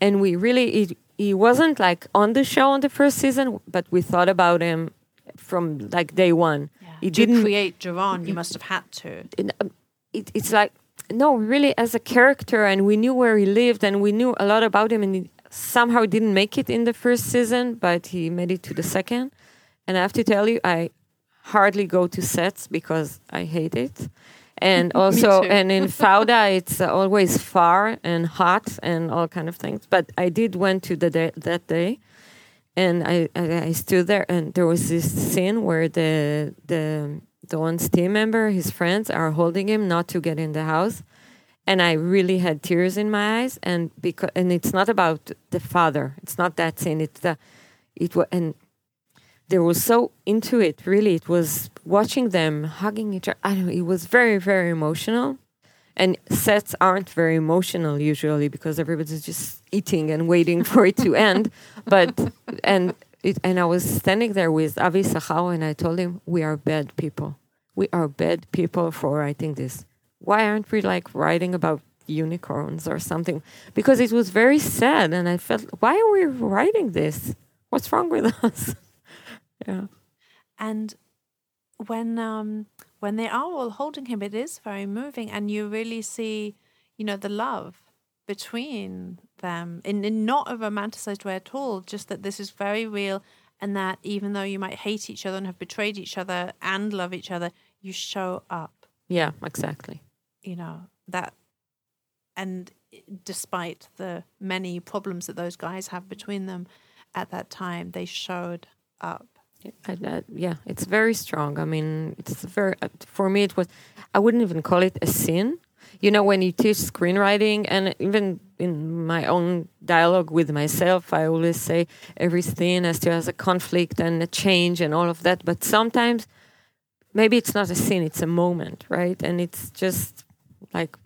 and we really it, he wasn't like on the show on the first season, but we thought about him from like day one. Yeah. It to didn't create Doron, you must have had to. um, it, it's like no really as a character and we knew where he lived and we knew a lot about him and he somehow didn't make it in the first season but he made it to the second and i have to tell you i hardly go to sets because i hate it and also and in fauda it's always far and hot and all kind of things but i did went to the day, that day and I, I I stood there and there was this scene where the the the one's team member, his friends are holding him not to get in the house. And I really had tears in my eyes and because and it's not about the father. It's not that scene. It's the it was and they were so into it, really. It was watching them hugging each other. I don't know, it was very, very emotional. And sets aren't very emotional usually because everybody's just eating and waiting for it to end. But and it, and I was standing there with Avi Issacharoff and I told him we are bad people. We are bad people for writing this. Why aren't we like writing about unicorns or something? Because it was very sad and I felt why are we writing this? What's wrong with us? Yeah. And when um when they are all holding him, it is very moving, and you really see, you know, the love between them in, in not a romanticized way at all. Just that this is very real, and that even though you might hate each other and have betrayed each other and love each other, you show up. Yeah, exactly. You know that, and despite the many problems that those guys have between them, at that time they showed up. I, uh, yeah, it's very strong. I mean, it's very uh, for me. It was I wouldn't even call it a sin. You know, when you teach screenwriting, and even in my own dialogue with myself, I always say every scene has to has a conflict and a change and all of that. But sometimes, maybe it's not a scene; it's a moment, right? And it's just like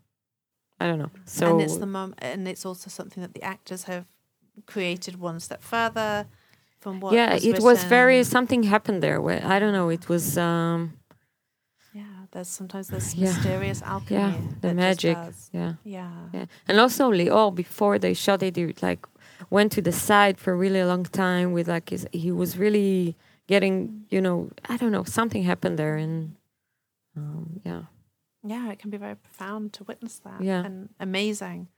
I don't know. So and it's the mom, and it's also something that the actors have created one step further from what. yeah, was it was very something happened there. Where I don't know. It was. um Yeah, there's sometimes this Yeah. mysterious alchemy. Yeah, the magic. Yeah. Yeah. Yeah, and also Lior before they shot it, he like went to the side for a really long time with like his, he was really getting you know I don't know something happened there and um, yeah Yeah, it can be very profound to witness that. Yeah. And amazing,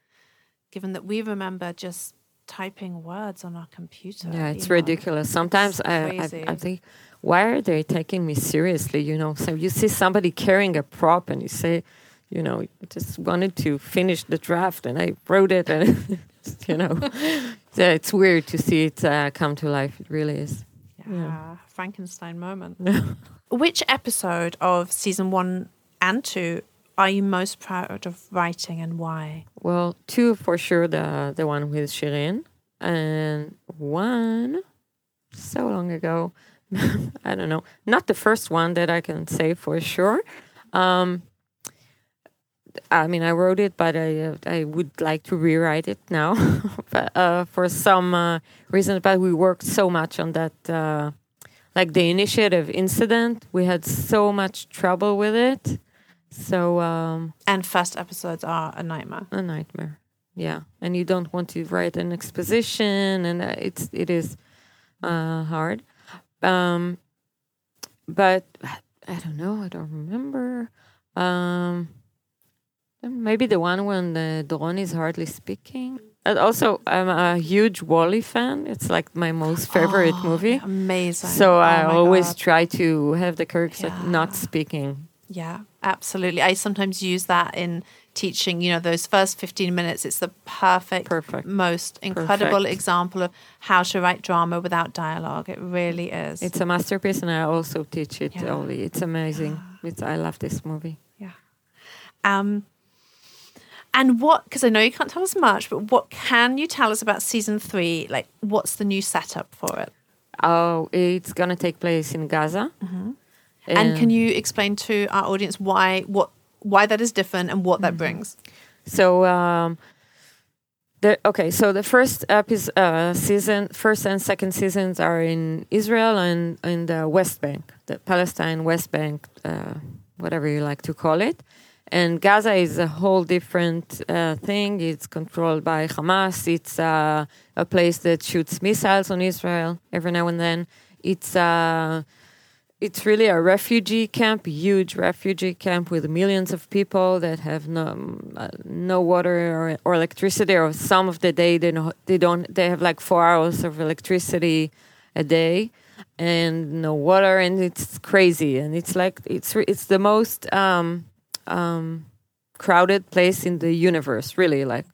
given that we remember just typing words on our computer. yeah you it's know. ridiculous. Sometimes I, I. I think why are they taking me seriously? You know, so you see somebody carrying a prop and you say, you know, just wanted to finish the draft and I wrote it and you know, so it's weird to see it uh, come to life. It really is. Yeah. Yeah. Frankenstein moment. Which episode of season one and two are you most proud of writing and why? Well, two for sure. The the one with Shirin, and one so long ago. I don't know. Not the first one that I can say for sure. Um, I mean, I wrote it, but I uh, I would like to rewrite it now, but uh, for some uh, reason. But we worked so much on that, uh, like the inciting incident. We had so much trouble with it, so. Um, And first episodes are a nightmare. a nightmare. Yeah, and you don't want to write an exposition, and uh, it's it is uh, hard. Um, but I don't know. I don't remember. Um, maybe the one when the Doron is hardly speaking. And also, I'm a huge WALL-E fan. It's like my most favorite Oh, movie. Amazing. So Oh I always God. try to have the character Yeah. not speaking. Yeah, absolutely. I sometimes use that in teaching, you know, those first 15 minutes. It's the perfect, Perfect. most incredible Perfect. example of how to write drama without dialogue. It really is. It's a masterpiece, and I also teach it Yeah. only. It's amazing. It's, I love this movie. yeah. Um, and what, because I know you can't tell us much, but what can you tell us about season three? Like, what's the new setup for it? Oh, it's gonna take place in Gaza. Mm-hmm. And can you explain to our audience why what why that is different and what that brings? So, um, the okay. So the first episode, uh, season, first and second seasons are in Israel and in the West Bank, the Palestine West Bank, uh, whatever you like to call it. And Gaza is a whole different uh, thing. It's controlled by Hamas. It's uh, a place that shoots missiles on Israel every now and then. It's uh, it's really a refugee camp, huge refugee camp with millions of people that have no uh, no water or, or electricity, or some of the day they know, they don't they have like four hours of electricity a day and no water, and it's crazy, and it's like it's it's the most um, um, crowded place in the universe, really, like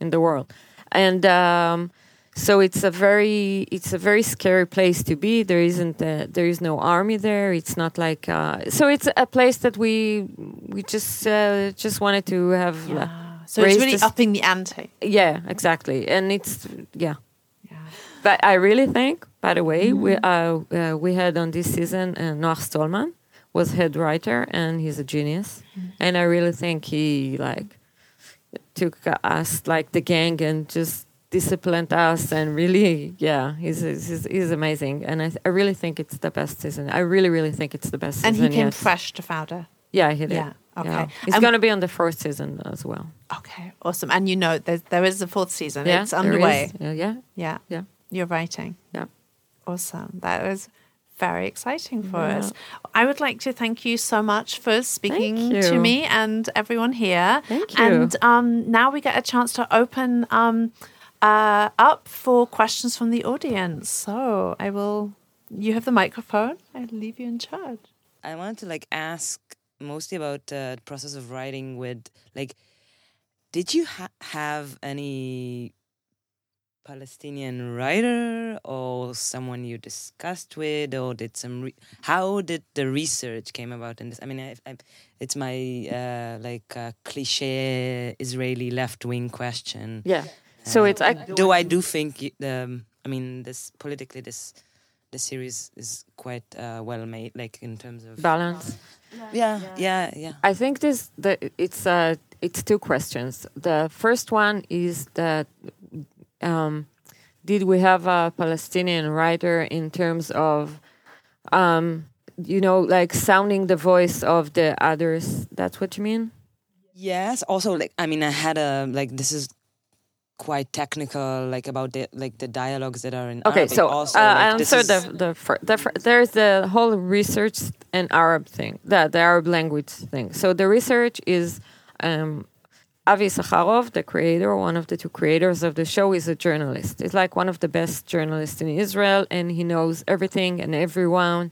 in the world, and. Um, so it's a very it's a very scary place to be. There isn't a, there is no army there. It's not like uh, so it's a place that we we just uh, just wanted to have uh, Yeah. So it's really upping the ante. yeah exactly. And it's yeah. Yeah. but i really think by the way we uh, uh, we had on this season uh, Noah Stollman was head writer and he's a genius. And i really think he like took us like the gang and just disciplined us and really yeah he's he's, he's amazing and I, I really think it's the best season i really really think it's the best season And he came yet. fresh to Fauda. yeah he did Yeah, okay. yeah. he's Um, going to be on the fourth season as well Okay, awesome. And you know, there's, there is a fourth season. yeah it's underway. yeah yeah Yeah. Yeah. You're writing. Yeah. Awesome. That was very exciting for Yeah. us. I would like to thank you so much for speaking to me and everyone here. Thank you. And um, now we get a chance to open um, uh, up for questions from the audience. So I will. You have the microphone. I'll leave you in charge. I wanted to like ask mostly about uh, the process of writing with like did you ha- have any Palestinian writer or someone you discussed with or did some re- how did the research came about in this I mean I, I, it's my uh, like uh, cliche Israeli left wing question yeah so it's like though I do think y- the I mean this politically this the series is quite uh, well made like in terms of balance yeah, yeah, yeah. I think this the it's uh it's two questions. The first one is that um, did we have a Palestinian writer in terms of um, you know like sounding the voice of the others? That's what you mean? Yes. Also, like I mean, I had a like this is quite technical, like about the like the dialogues that are in. Okay, Arabic so also, uh, like, I answered is- the the, fir- the fir- there's the whole research and Arab thing, the the Arab language thing. So the research is um, Avi Issacharoff, the creator, one of the two creators of the show, is a journalist. He's like one of the best journalists in Israel, and he knows everything and everyone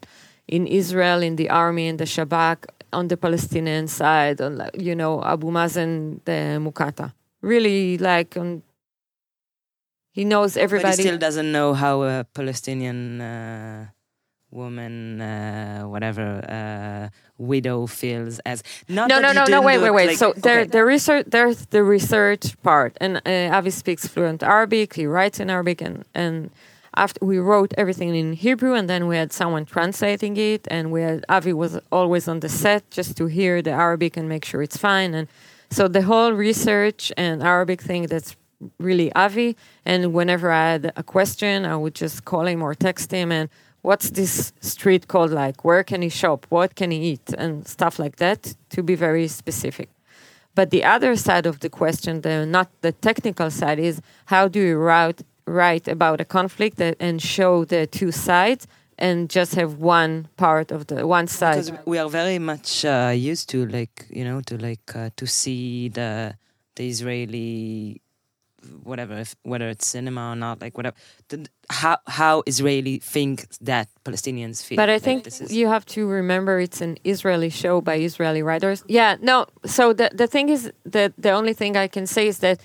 in Israel, in the army, in the Shabak, on the Palestinian side, on you know Abu Mazen, the Mukata. Really, like on. He knows But everybody. he still doesn't know how a Palestinian uh, woman, uh, whatever, uh, widow feels as. Not no, no, no, no. Wait, wait, wait. like- so there, okay. the research, there's the research part, and uh, Avi speaks fluent Arabic. He writes in Arabic, and and after we wrote everything in Hebrew, and then we had someone translating it, and we had Avi was always on the set just to hear the Arabic and make sure it's fine, and so the whole research and Arabic thing that's really Avi. And whenever I had a question, I would just call him or text him and what's this street called like? Where can he shop? What can he eat? And stuff like that to be very specific. But the other side of the question, the not the technical side, is how do you write write about a conflict that, and show the two sides and just have one part of the one side. because we are very much uh, used to like you know to like uh, to see the the Israeli whatever if, whether it's cinema or not like whatever how how Israeli think that Palestinians feel But I Like, think is you have to remember it's an Israeli show by Israeli writers. Yeah, no. So the the thing is that the only thing I can say is that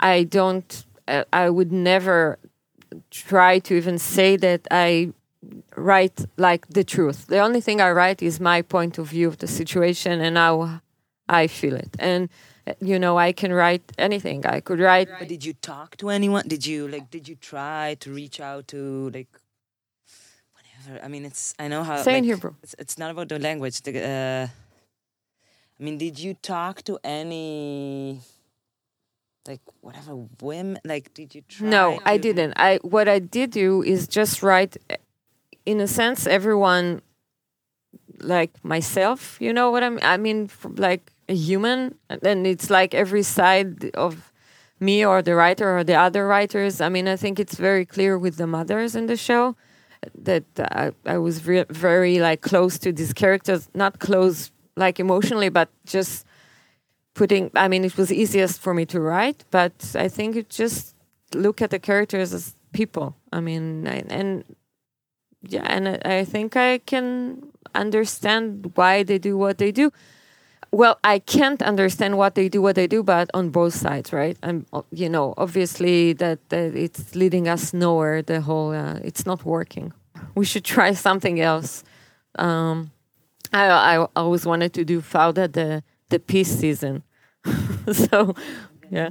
I don't. Uh, I would never try to even say that I write like the truth. The only thing I write is my point of view of the situation and how I feel it. And you know, I can write anything. I could write. But did you talk to anyone? Did you like? Did you try to reach out to like? Whatever. I mean, it's. I know how. Say in like, Hebrew. It's, it's not about the language. The, uh, I mean, did you talk to any? Like whatever women. Like, did you try? No, I didn't. I what I did do is just write. In a sense, everyone, like myself, you know what I mean. I mean, like a human, and it's like every side of me or the writer or the other writers. I mean, I think it's very clear with the mothers in the show, that I, I was re- very like close to these characters, not close like emotionally, but just putting. I mean, it was easiest for me to write, but I think it just look at the characters as people. I mean, I, and yeah, and I, I think I can understand why they do what they do. Well, I can't understand what they do, what they do, but on both sides, right? And you know, obviously that, that it's leading us nowhere. The whole, uh, it's not working. We should try something else. Um, I, I always wanted to do Fauda the the peace season, so yeah,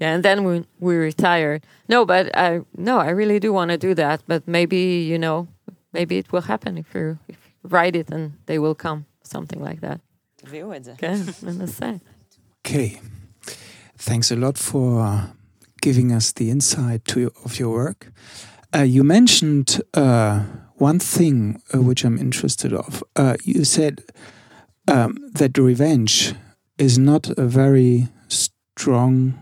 yeah. And then we we retired. No, but I no, I really do want to do that. But maybe you know, maybe it will happen if you if you write it and they will come, something like that. Okay, say. Okay, thanks a lot for giving us the insight to your, of your work. Uh, you mentioned uh, one thing uh, which I'm interested of. Uh, you said um, that revenge is not a very strong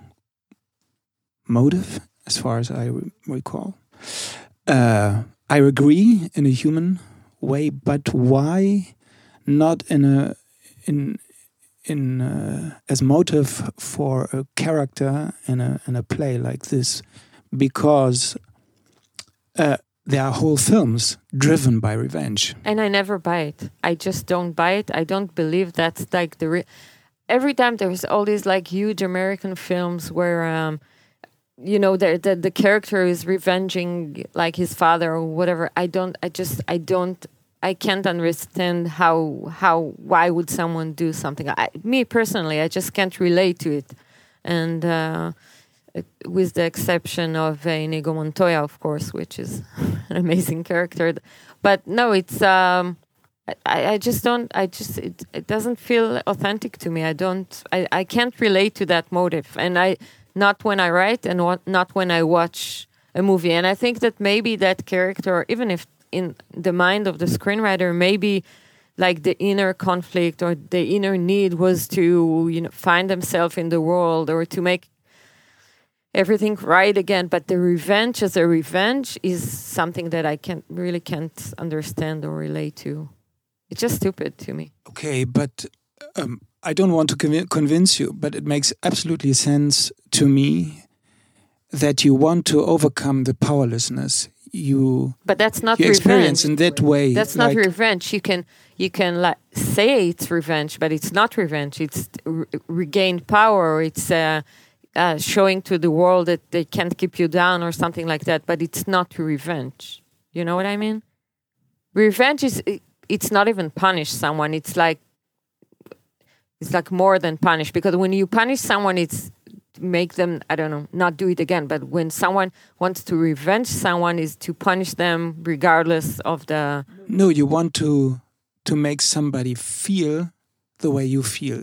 motive, as far as I re recall. Uh, I agree in a human way, but why not in a in in uh, as motive for a character in a in a play like this because uh, there are whole films driven by revenge. And I never buy it. I just don't buy it. I don't believe that's like the. Every time there's all these like huge American films where, um, you know, the, the the character is revenging like his father or whatever. I don't. I just. I don't. I can't understand how how why would someone do something. I, me personally, I just can't relate to it, and. Uh, with the exception of uh, Inigo Montoya, of course, which is an amazing character. But no, it's um, I, I just don't. I just it, it doesn't feel authentic to me. I don't. I, I can't relate to that motive, and I not when I write and what, not when I watch a movie. And I think that maybe that character, even if in the mind of the screenwriter, maybe like the inner conflict or the inner need was to you know find himself in the world or to make everything right again. But the revenge as a revenge is something that I can't really can't understand or relate to. It's just stupid to me. Okay, but um, I don't want to conv convince you, but it makes absolutely sense to me that you want to overcome the powerlessness you but that's not you revenge. in that way that's like not revenge you can you can like say it's revenge but it's not revenge it's re regained power it's uh, uh, showing to the world that they can't keep you down or something like that. But it's not revenge. You know what I mean? Revenge is it's not even punish someone. It's like it's like more than punish because when you punish someone, it's make them I don't know not do it again. But when someone wants to revenge someone, is to punish them regardless of the. No, you want to to make somebody feel the way you feel.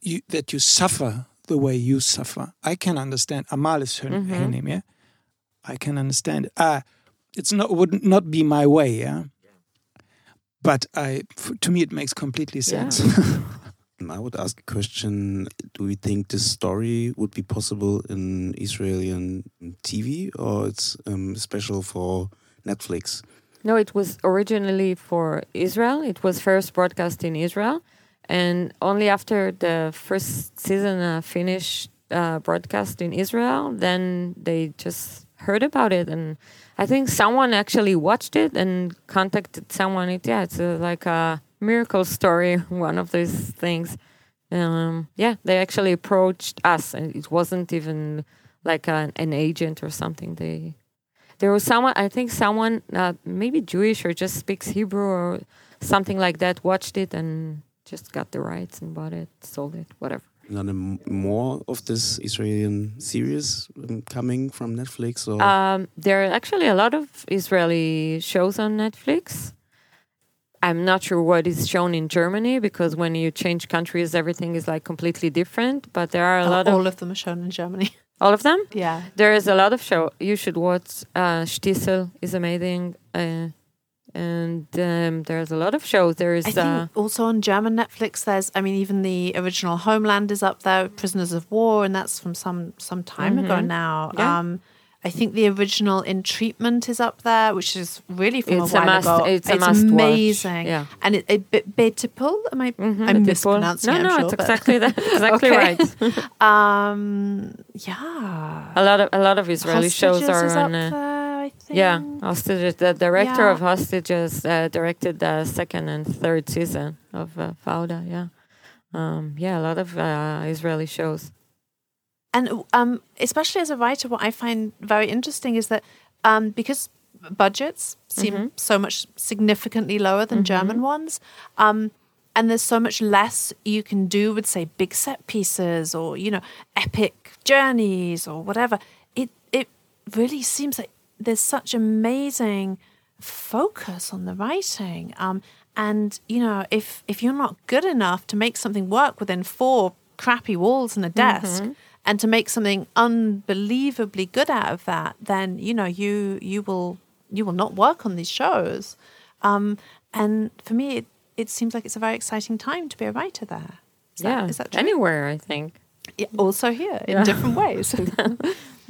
You, that you suffer the way you suffer. I can understand. Amal is her, mm-hmm. her name, yeah. I can understand. It. Uh, it's not would not be my way, yeah. But I, to me, it makes completely sense. Yeah. I would ask a question: Do we think this story would be possible in Israeli TV, or it's um, special for Netflix? No, it was originally for Israel. It was first broadcast in Israel and only after the first season uh, finished uh, broadcast in Israel, then they just heard about it, and I think someone actually watched it and contacted someone. It, yeah, it's a, like a miracle story, one of those things. Um, yeah, they actually approached us, and it wasn't even like an, an agent or something. They there was someone, I think someone, uh, maybe Jewish or just speaks Hebrew or something like that, watched it and just got the rights and bought it, sold it, whatever. Not more of this Israeli series um, coming from Netflix, or um, there are actually a lot of Israeli shows on Netflix. I'm not sure what is shown in Germany because when you change countries, everything is like completely different. But there are a oh, lot all of all of them are shown in Germany. All of them? Yeah. There is a lot of show. You should watch. Uh, Shtisel is amazing. Uh, and um, there's a lot of shows. There is uh, also on German Netflix. There's, I mean, even the original Homeland is up there, Prisoners of War, and that's from some some time mm-hmm. ago now. Yeah. Um, I think the original In Treatment is up there, which is really from It's a a while must- ago. it's a must watch, amazing. yeah. And it, it Be- Betipul, am I? Mhm, I'm mispronouncing No, it. no, I'm it's but- exactly that. Exactly right. Um, yeah. A lot of a lot of Israeli shows are on. Uh, there, I think. yeah, Hostages. The director Yeah. of Hostages uh, directed the second and third season of uh, Fauda. Yeah, um, yeah, a lot of uh, Israeli shows. And um, especially as a writer, what I find very interesting is that um, because budgets seem Mm-hmm. so much significantly lower than German ones, um, and there's so much less you can do with, say, big set pieces or you know, epic journeys or whatever. It it really seems like there's such amazing focus on the writing. Um, and you know, if if you're not good enough to make something work within four crappy walls and a desk, and to make something unbelievably good out of that, then you know you you will you will not work on these shows. Um, and for me, it, it seems like it's a very exciting time to be a writer there. Is yeah, is that true? anywhere I think. Yeah, also here in Yeah. different ways.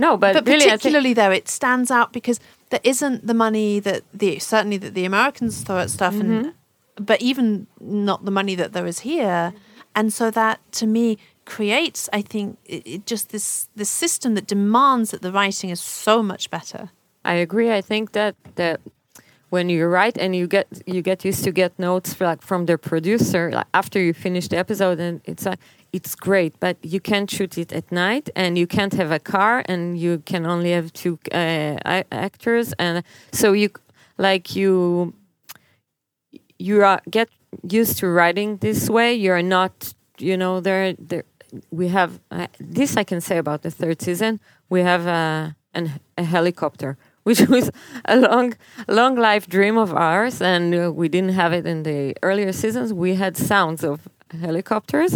No, but, but really, I think particularly though it stands out because there isn't the money that the certainly that the Americans throw at stuff Mm-hmm. and but even not the money that there is here and so that to me creates I think it, it just this this system that demands that the writing is so much better I agree. I think that that when you write and you get you get used to get notes like from the producer like after you finish the episode and it's like it's great, but you can't shoot it at night and you can't have a car and you can only have two uh, actors and so you like you you are get used to writing this way. You're not you know there there we have uh, this I can say about the third season. We have a an, a helicopter, which was a long long life dream of ours, and uh, we didn't have it in the earlier seasons. We had sounds of helicopters,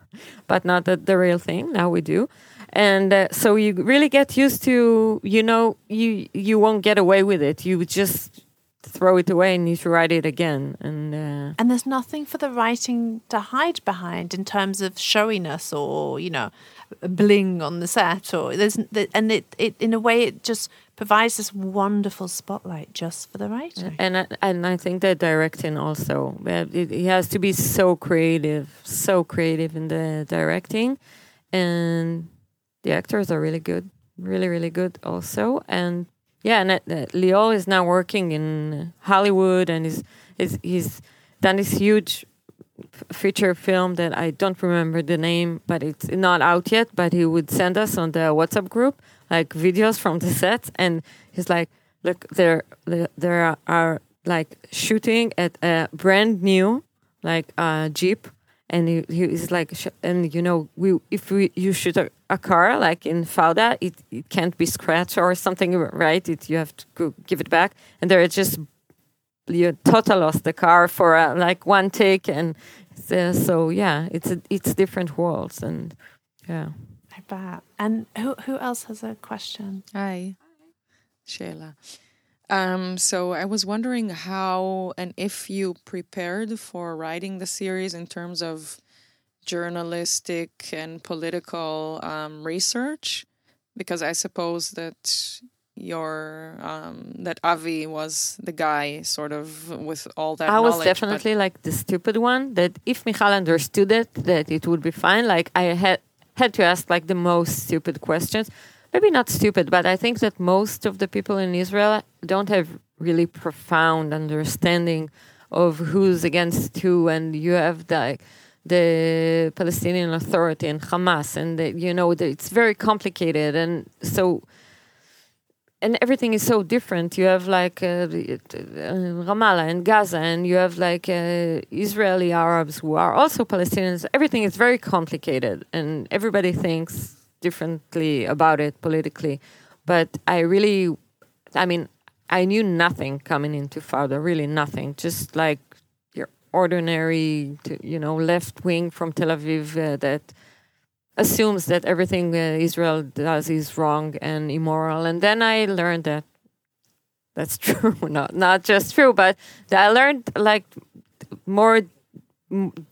but not the, the real thing. Now we do. And uh, so you really get used to, you know, you you won't get away with it. You just throw it away and you to write it again. And uh, and there's nothing for the writing to hide behind in terms of showiness or you know bling on the set or there's and it, it in a way it just provides this wonderful spotlight just for the writer. and I, and I think that directing also it, he has to be so creative, so creative in the directing, and the actors are really good, really really good also. And yeah, and uh, Lior is now working in Hollywood, and he's he's, done this huge feature film that I don't remember the name, but it's not out yet. But he would send us on the WhatsApp group like videos from the sets, and he's like, "Look, there, there, there are, like shooting at a brand new like uh, jeep." And he, he is like, and you know, we if we you shoot a, a car like in Fauda, it, it can't be scratched or something, right? It you have to go give it back, and they're just you total lost the car for uh, like one take and uh, so yeah it's a, it's different worlds and yeah I bet. And who who else has a question? Hi, Sheila. Um, so I was wondering how and if you prepared for writing the series in terms of journalistic and political um, research, because I suppose that your um, that Avi was the guy sort of with all that. i was definitely like the stupid one that if michal understood it that it would be fine like i had had to ask like the most stupid questions maybe not stupid but i think that most of the people in israel don't have really profound understanding of who's against who and you have the the palestinian authority and hamas and the, you know the, it's very complicated and so and everything is so different. You have like uh, uh, Ramallah and Gaza, and you have like uh, Israeli Arabs who are also Palestinians. Everything is very complicated, and everybody thinks differently about it politically. But I really, I mean, I knew nothing coming into Fauda, really nothing. Just like ordinary, you know, left wing from Tel Aviv uh, that assumes that everything uh, Israel does is wrong and immoral. And then I learned that that's true, not not just true, but I learned like more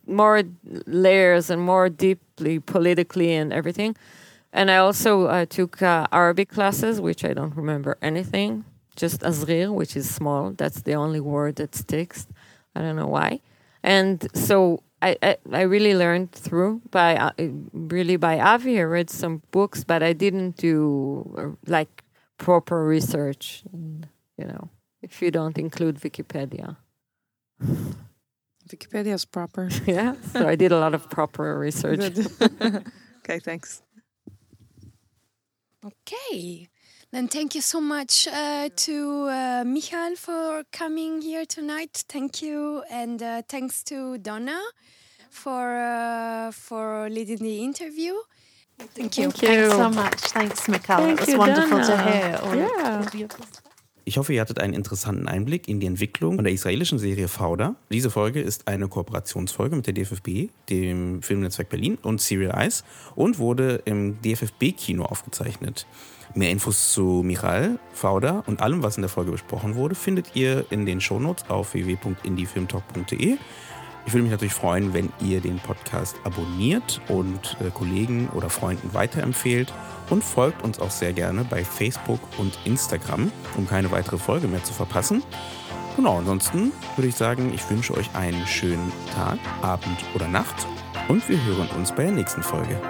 more layers and more deeply politically and everything And I also uh, took uh, Arabic classes, which I don't remember anything. Just Azrir, which is small. That's the only word that sticks. I don't know why. And so I, I, I really learned through by uh, really by Avi. I read some books, but I didn't do uh, like proper research. And, you know, if you don't include Wikipedia. Wikipedia is proper. yeah, so I did a lot of proper research. okay, thanks. Okay. Then thank you so much uh, to uh, Michal for coming here tonight. Thank you, and uh, thanks to Donna for uh, for leading the interview. Thank you. Thank you. Thanks so much. Thanks, Mikhail. Thank it was you, wonderful to Dana. hear all Yeah. Ich hoffe, ihr hattet einen interessanten Einblick in die Entwicklung der israelischen Serie Fauda. Diese Folge ist eine Kooperationsfolge mit der DFFB, dem Filmnetzwerk Berlin und Serial Eyes und wurde im DFFB-Kino aufgezeichnet. Mehr Infos zu Michal, Fauda und allem, was in der Folge besprochen wurde, findet ihr in den Shownotes auf www.indiefilmtalk.de. Ich würde mich natürlich freuen, wenn ihr den Podcast abonniert und äh, Kollegen oder Freunden weiterempfehlt und folgt uns auch sehr gerne bei Facebook und Instagram, um keine weitere Folge mehr zu verpassen. Genau, ansonsten würde ich sagen, ich wünsche euch einen schönen Tag, Abend oder Nacht und wir hören uns bei der nächsten Folge.